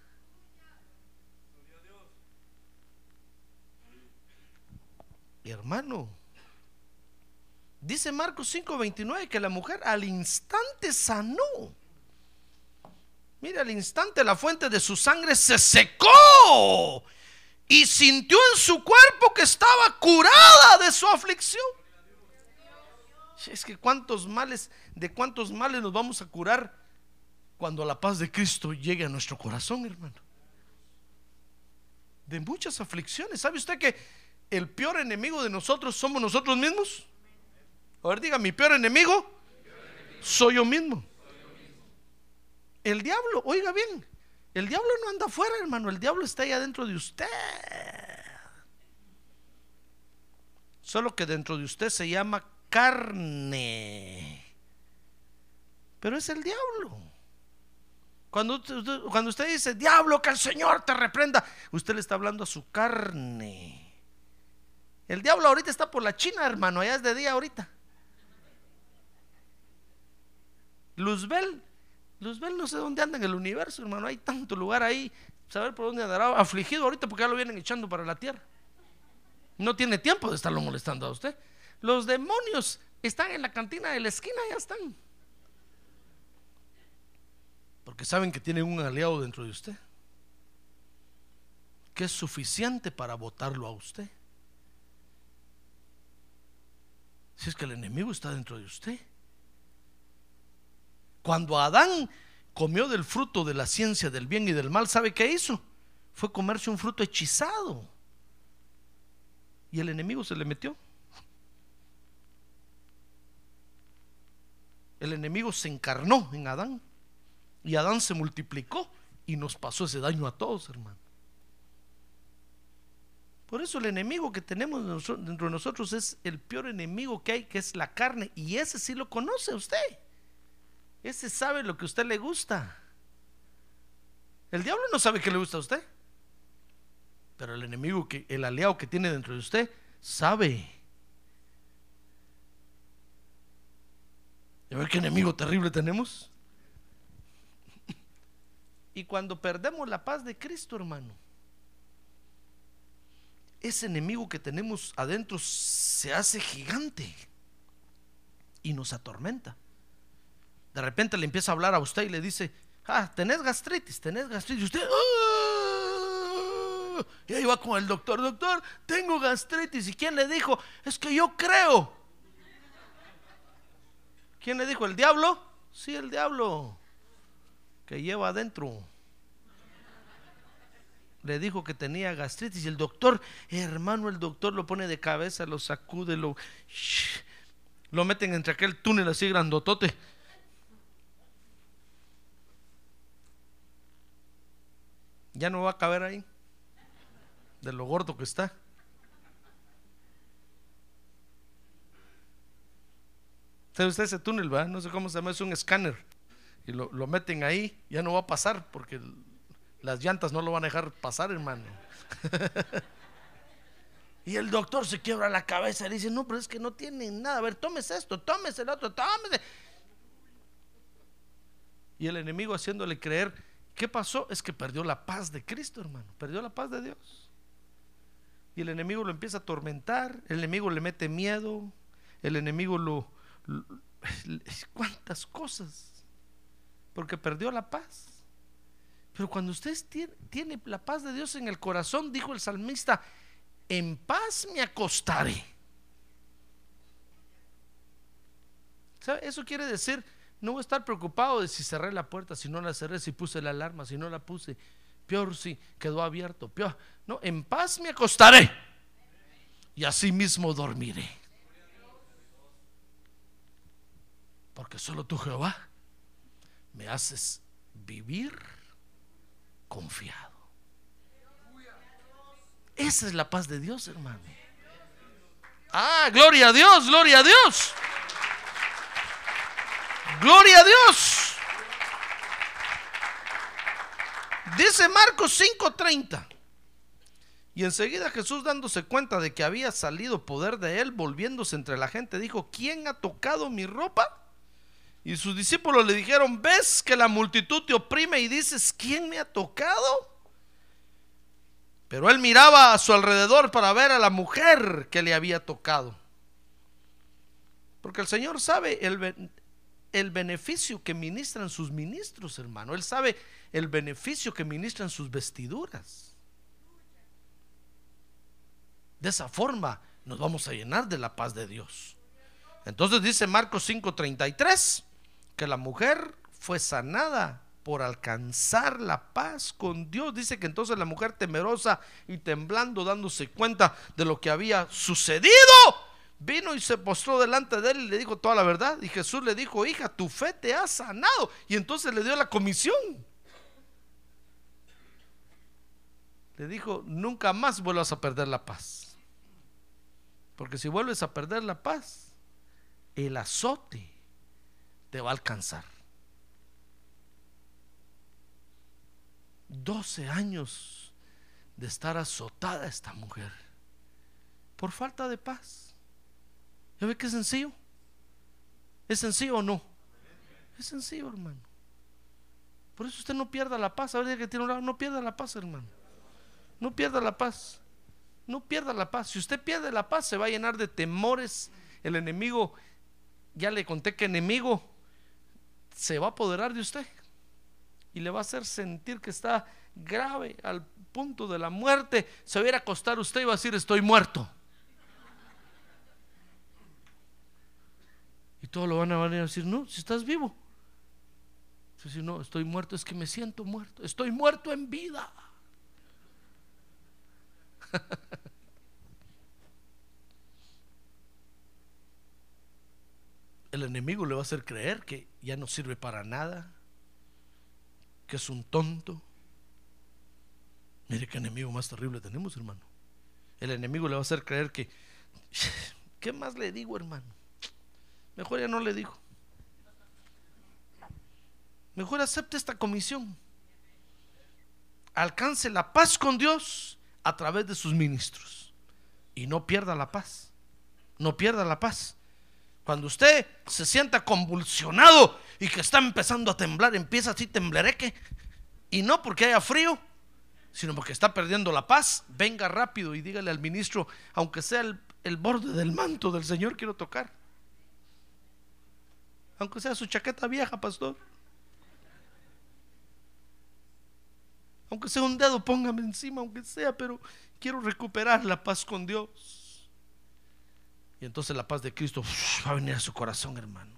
Hermano, dice Marcos 5:29 que la mujer al instante sanó. Mira, al instante la fuente de su sangre se secó y sintió en su cuerpo que estaba curada de su aflicción. Es que cuántos males, de cuántos males nos vamos a curar cuando la paz de Cristo llegue a nuestro corazón, hermano. De muchas aflicciones. ¿Sabe usted que el peor enemigo de nosotros somos nosotros mismos? A ver, diga, mi peor enemigo soy yo mismo. El diablo, oiga bien, el diablo no anda afuera, hermano, el diablo está ahí adentro de usted. Solo que dentro de usted se llama carne. Pero es el diablo. Cuando usted, cuando usted dice, diablo, que el Señor te reprenda, usted le está hablando a su carne. El diablo ahorita está por la China, hermano, allá es de día ahorita. Luzbel, Luzbel no sé dónde anda en el universo, hermano, hay tanto lugar ahí, saber por dónde andará, afligido ahorita porque ya lo vienen echando para la tierra. No tiene tiempo de estarlo molestando a usted. Los demonios están en la cantina de la esquina, ya están. Porque saben que tienen un aliado dentro de usted. Que es suficiente para votarlo a usted. Si es que el enemigo está dentro de usted. Cuando Adán, comió del fruto de la ciencia del bien y del mal, ¿sabe qué hizo? Fue comerse un fruto hechizado. Y el enemigo se le metió. El enemigo se encarnó en Adán. Y Adán se multiplicó y nos pasó ese daño a todos, hermano. Por eso el enemigo que tenemos dentro de nosotros es el peor enemigo que hay, que es la carne. Y ese sí lo conoce usted. Ese sabe lo que a usted le gusta. El diablo no sabe qué le gusta a usted. Pero el enemigo, que, el aliado que tiene dentro de usted, sabe. ¿Y a ver qué enemigo terrible tenemos? Y cuando perdemos la paz de Cristo, hermano, ese enemigo que tenemos adentro se hace gigante y nos atormenta. De repente le empieza a hablar a usted y le dice, ah, tenés gastritis, tenés gastritis. Y usted, ah", y ahí va con el doctor, doctor, tengo gastritis. ¿Y quién le dijo? Es que yo creo. ¿Quién le dijo? ¿El diablo? Sí, el diablo que lleva adentro le dijo que tenía gastritis y el doctor, hermano, el doctor lo pone de cabeza, lo sacude, lo, lo meten entre aquel túnel así grandotote. Ya no va a caber ahí, de lo gordo que está. ¿Sabe usted ese túnel, va? No sé cómo se llama, es un escáner. Y lo, lo meten ahí, ya no va a pasar porque las llantas no lo van a dejar pasar, hermano. y el doctor se quiebra la cabeza y dice, no, pero es que no tiene nada. A ver, tómese esto, tómese el otro, tómese. Y el enemigo haciéndole creer, ¿qué pasó? Es que perdió la paz de Cristo, hermano. Perdió la paz de Dios. Y el enemigo lo empieza a atormentar, el enemigo le mete miedo, el enemigo lo... ¿Cuántas cosas? Porque perdió la paz. Pero cuando usted tiene la paz de Dios en el corazón, dijo el salmista, en paz me acostaré. Eso quiere decir, no voy a estar preocupado de si cerré la puerta, si no la cerré, si puse la alarma, si no la puse. Peor si quedó abierto, peor. No, en paz me acostaré y así mismo dormiré. Porque solo tú, Jehová, me haces vivir confiado. Esa es la paz de Dios, hermano. Ah, gloria a Dios, gloria a Dios. Gloria a Dios. Dice Marcos 5:30. Y enseguida Jesús dándose cuenta de que había salido poder de él, volviéndose entre la gente, dijo, ¿quién ha tocado mi ropa? Y sus discípulos le dijeron, ¿ves que la multitud te oprime y dices, ¿quién me ha tocado? Pero él miraba a su alrededor para ver a la mujer que le había tocado. Porque el Señor sabe el, el beneficio que ministran sus ministros, hermano. Él sabe el beneficio que ministran sus vestiduras. De esa forma nos vamos a llenar de la paz de Dios. Entonces dice Marcos 5:33 que la mujer fue sanada por alcanzar la paz con Dios. Dice que entonces la mujer temerosa y temblando, dándose cuenta de lo que había sucedido, vino y se postró delante de él y le dijo toda la verdad. Y Jesús le dijo, hija, tu fe te ha sanado. Y entonces le dio la comisión. Le dijo, nunca más vuelvas a perder la paz. Porque si vuelves a perder la paz, el azote te va a alcanzar. 12 años de estar azotada esta mujer por falta de paz. ¿Ya ve que es sencillo? ¿Es sencillo o no? Es sencillo, hermano. Por eso usted no pierda la paz. A ver, que tiene un lado, no pierda la paz, hermano. No pierda la paz. No pierda la paz. Si usted pierde la paz, se va a llenar de temores. El enemigo, ya le conté que enemigo se va a apoderar de usted y le va a hacer sentir que está grave al punto de la muerte. Se va a ir a acostar usted y va a decir, estoy muerto. Todos lo van a venir a decir, no, si estás vivo. Si no, estoy muerto, es que me siento muerto. Estoy muerto en vida. El enemigo le va a hacer creer que ya no sirve para nada, que es un tonto. Mire qué enemigo más terrible tenemos, hermano. El enemigo le va a hacer creer que, ¿qué más le digo, hermano? Mejor ya no le digo. Mejor acepte esta comisión. Alcance la paz con Dios a través de sus ministros. Y no pierda la paz. No pierda la paz. Cuando usted se sienta convulsionado y que está empezando a temblar, empieza así temblereque. Y no porque haya frío, sino porque está perdiendo la paz. Venga rápido y dígale al ministro, aunque sea el, el borde del manto del Señor, quiero tocar. Aunque sea su chaqueta vieja, pastor. Aunque sea un dedo, póngame encima, aunque sea, pero quiero recuperar la paz con Dios. Y entonces la paz de Cristo va a venir a su corazón, hermano.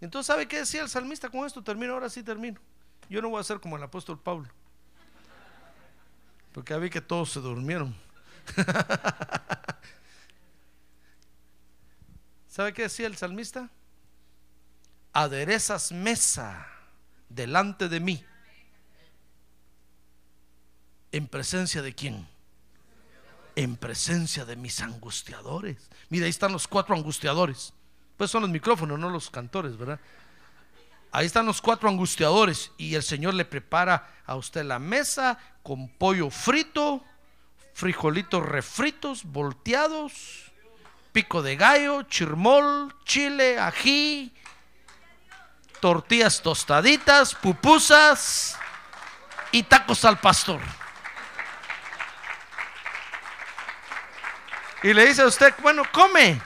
Entonces, ¿sabe qué decía el salmista con esto? Termino, ahora sí termino. Yo no voy a ser como el apóstol Pablo. Porque ya vi que todos se durmieron. ¿Sabe qué decía el salmista? Aderezas mesa delante de mí. ¿En presencia de quién? En presencia de mis angustiadores. Mira, ahí están los cuatro angustiadores. Pues son los micrófonos, no los cantores, ¿verdad? Ahí están los cuatro angustiadores y el Señor le prepara a usted la mesa con pollo frito, frijolitos refritos, volteados, pico de gallo, chirmol, chile, ají, tortillas tostaditas, pupusas y tacos al pastor. Y le dice a usted, bueno, come.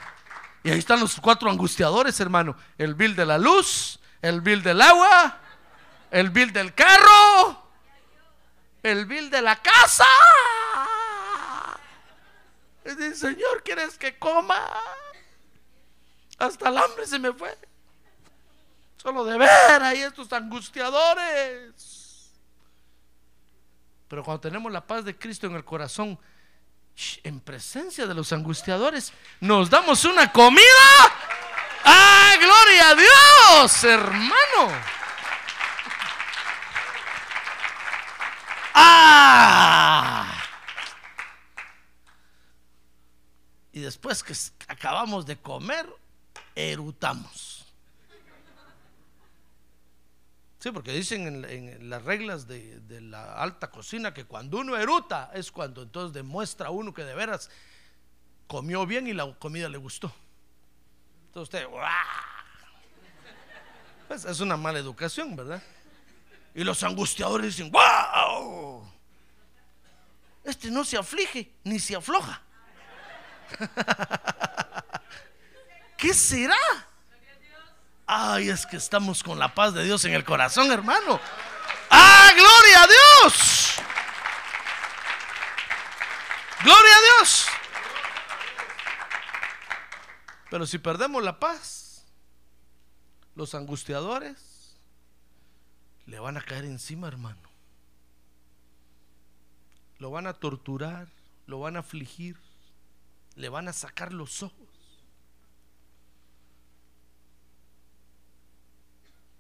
Y ahí están los cuatro angustiadores, hermano. El bill de la luz, el bill del agua, el bill del carro, el bill de la casa. Y dice, Señor, ¿quieres que coma? Hasta el hambre se me fue. Solo de ver ahí estos angustiadores. Pero cuando tenemos la paz de Cristo en el corazón, en presencia de los angustiadores, nos damos una comida. ¡Ah, gloria a Dios, hermano! ¡Ah! Y después que acabamos de comer, erutamos. Sí, porque dicen en, las reglas de, la alta cocina que cuando uno eruta es cuando entonces demuestra uno que de veras comió bien y la comida le gustó. Entonces usted, pues es una mala educación, ¿verdad? Y los angustiadores dicen, ¡wow! Este no se aflige ni se afloja. ¿Qué será? Ay, es que estamos con la paz de Dios en el corazón, hermano. ¡Ah, gloria a Dios! ¡Gloria a Dios! Pero si perdemos la paz, los angustiadores le van a caer encima, hermano. Lo van a torturar, lo van a afligir, le van a sacar los ojos.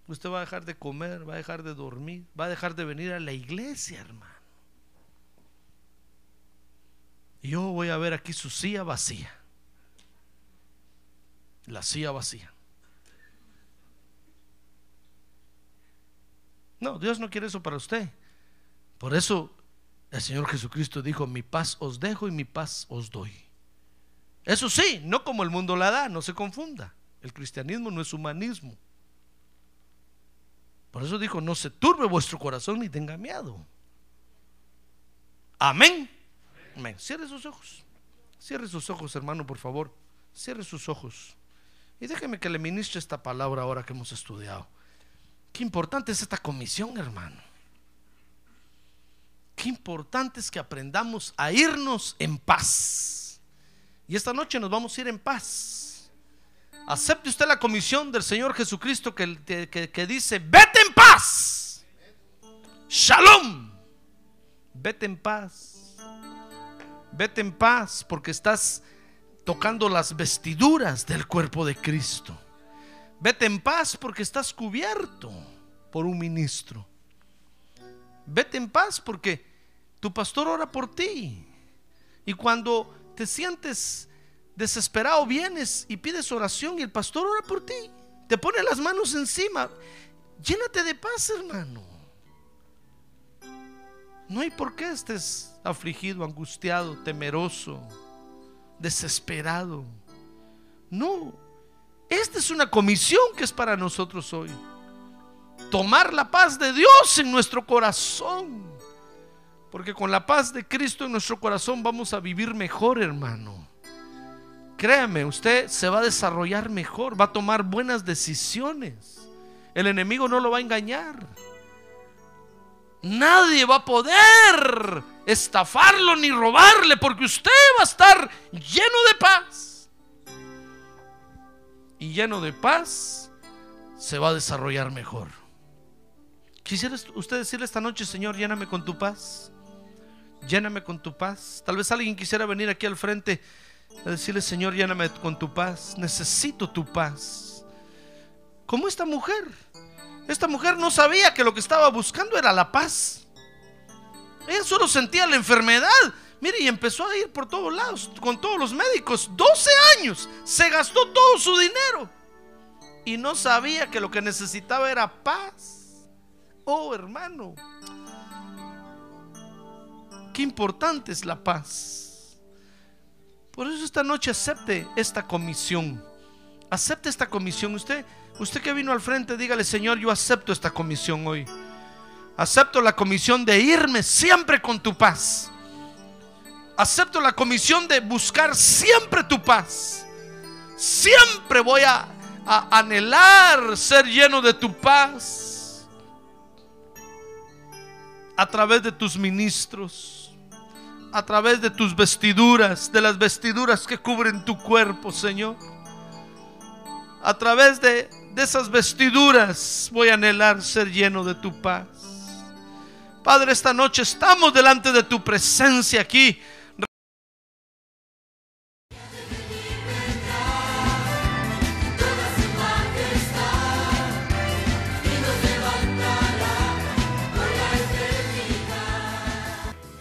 Usted va a dejar de comer, va a dejar de dormir, va a dejar de venir a la iglesia, hermano. Yo voy a ver aquí su silla vacía. La silla vacía. No, Dios no quiere eso para usted. Por eso el Señor Jesucristo dijo, mi paz os dejo y mi paz os doy. Eso sí, no como el mundo la da, no se confunda. El cristianismo no es humanismo. Por eso dijo, no se turbe vuestro corazón ni tenga miedo. Amén. Amén. Cierre sus ojos. Cierre sus ojos, hermano, por favor. Cierre sus ojos. Y déjeme que le ministre esta palabra ahora que hemos estudiado. Qué importante es esta comisión, hermano. Qué importante es que aprendamos a irnos en paz. Y esta noche nos vamos a ir en paz. Acepte usted la comisión del Señor Jesucristo que, que- dice, vete en paz. Shalom. Vete en paz. Vete en paz porque estás tocando las vestiduras del cuerpo de Cristo. Vete en paz porque estás cubierto por un ministro. Vete en paz porque tu pastor ora por ti. Y cuando te sientes desesperado, vienes y pides oración y el pastor ora por ti. Te pone las manos encima. Llénate de paz, hermano. No hay por qué estés afligido, angustiado, temeroso, desesperado. No. Esta es una comisión que es para nosotros hoy. Tomar la paz de Dios en nuestro corazón. Porque con la paz de Cristo en nuestro corazón vamos a vivir mejor, hermano. Créame, usted se va a desarrollar mejor, va a tomar buenas decisiones. El enemigo no lo va a engañar. Nadie va a poder estafarlo ni robarle porque usted va a estar lleno de paz. Y lleno de paz se va a desarrollar mejor. Quisiera usted decirle esta noche, Señor, lléname con tu paz. Lléname con tu paz. Tal vez alguien quisiera venir aquí al frente a decirle, Señor, lléname con tu paz. Necesito tu paz. Como esta mujer. Esta mujer no sabía que lo que estaba buscando era la paz. Ella solo sentía la enfermedad. Mire, y empezó a ir por todos lados, con todos los médicos. 12 años. Se gastó todo su dinero. Y no sabía que lo que necesitaba era paz. Oh, hermano. Importante es la paz. Por eso esta noche acepte esta comisión. Acepte esta comisión. Usted, usted que vino al frente, dígale, Señor, yo acepto esta comisión hoy. Acepto la comisión de irme siempre con tu paz. Acepto la comisión de buscar siempre tu paz. Siempre voy a anhelar ser lleno de tu paz. A través de tus ministros. A través de tus vestiduras. De las vestiduras que cubren tu cuerpo, Señor. A través de, de esas vestiduras voy a anhelar ser lleno de tu paz. Padre, esta noche estamos delante de tu presencia aquí.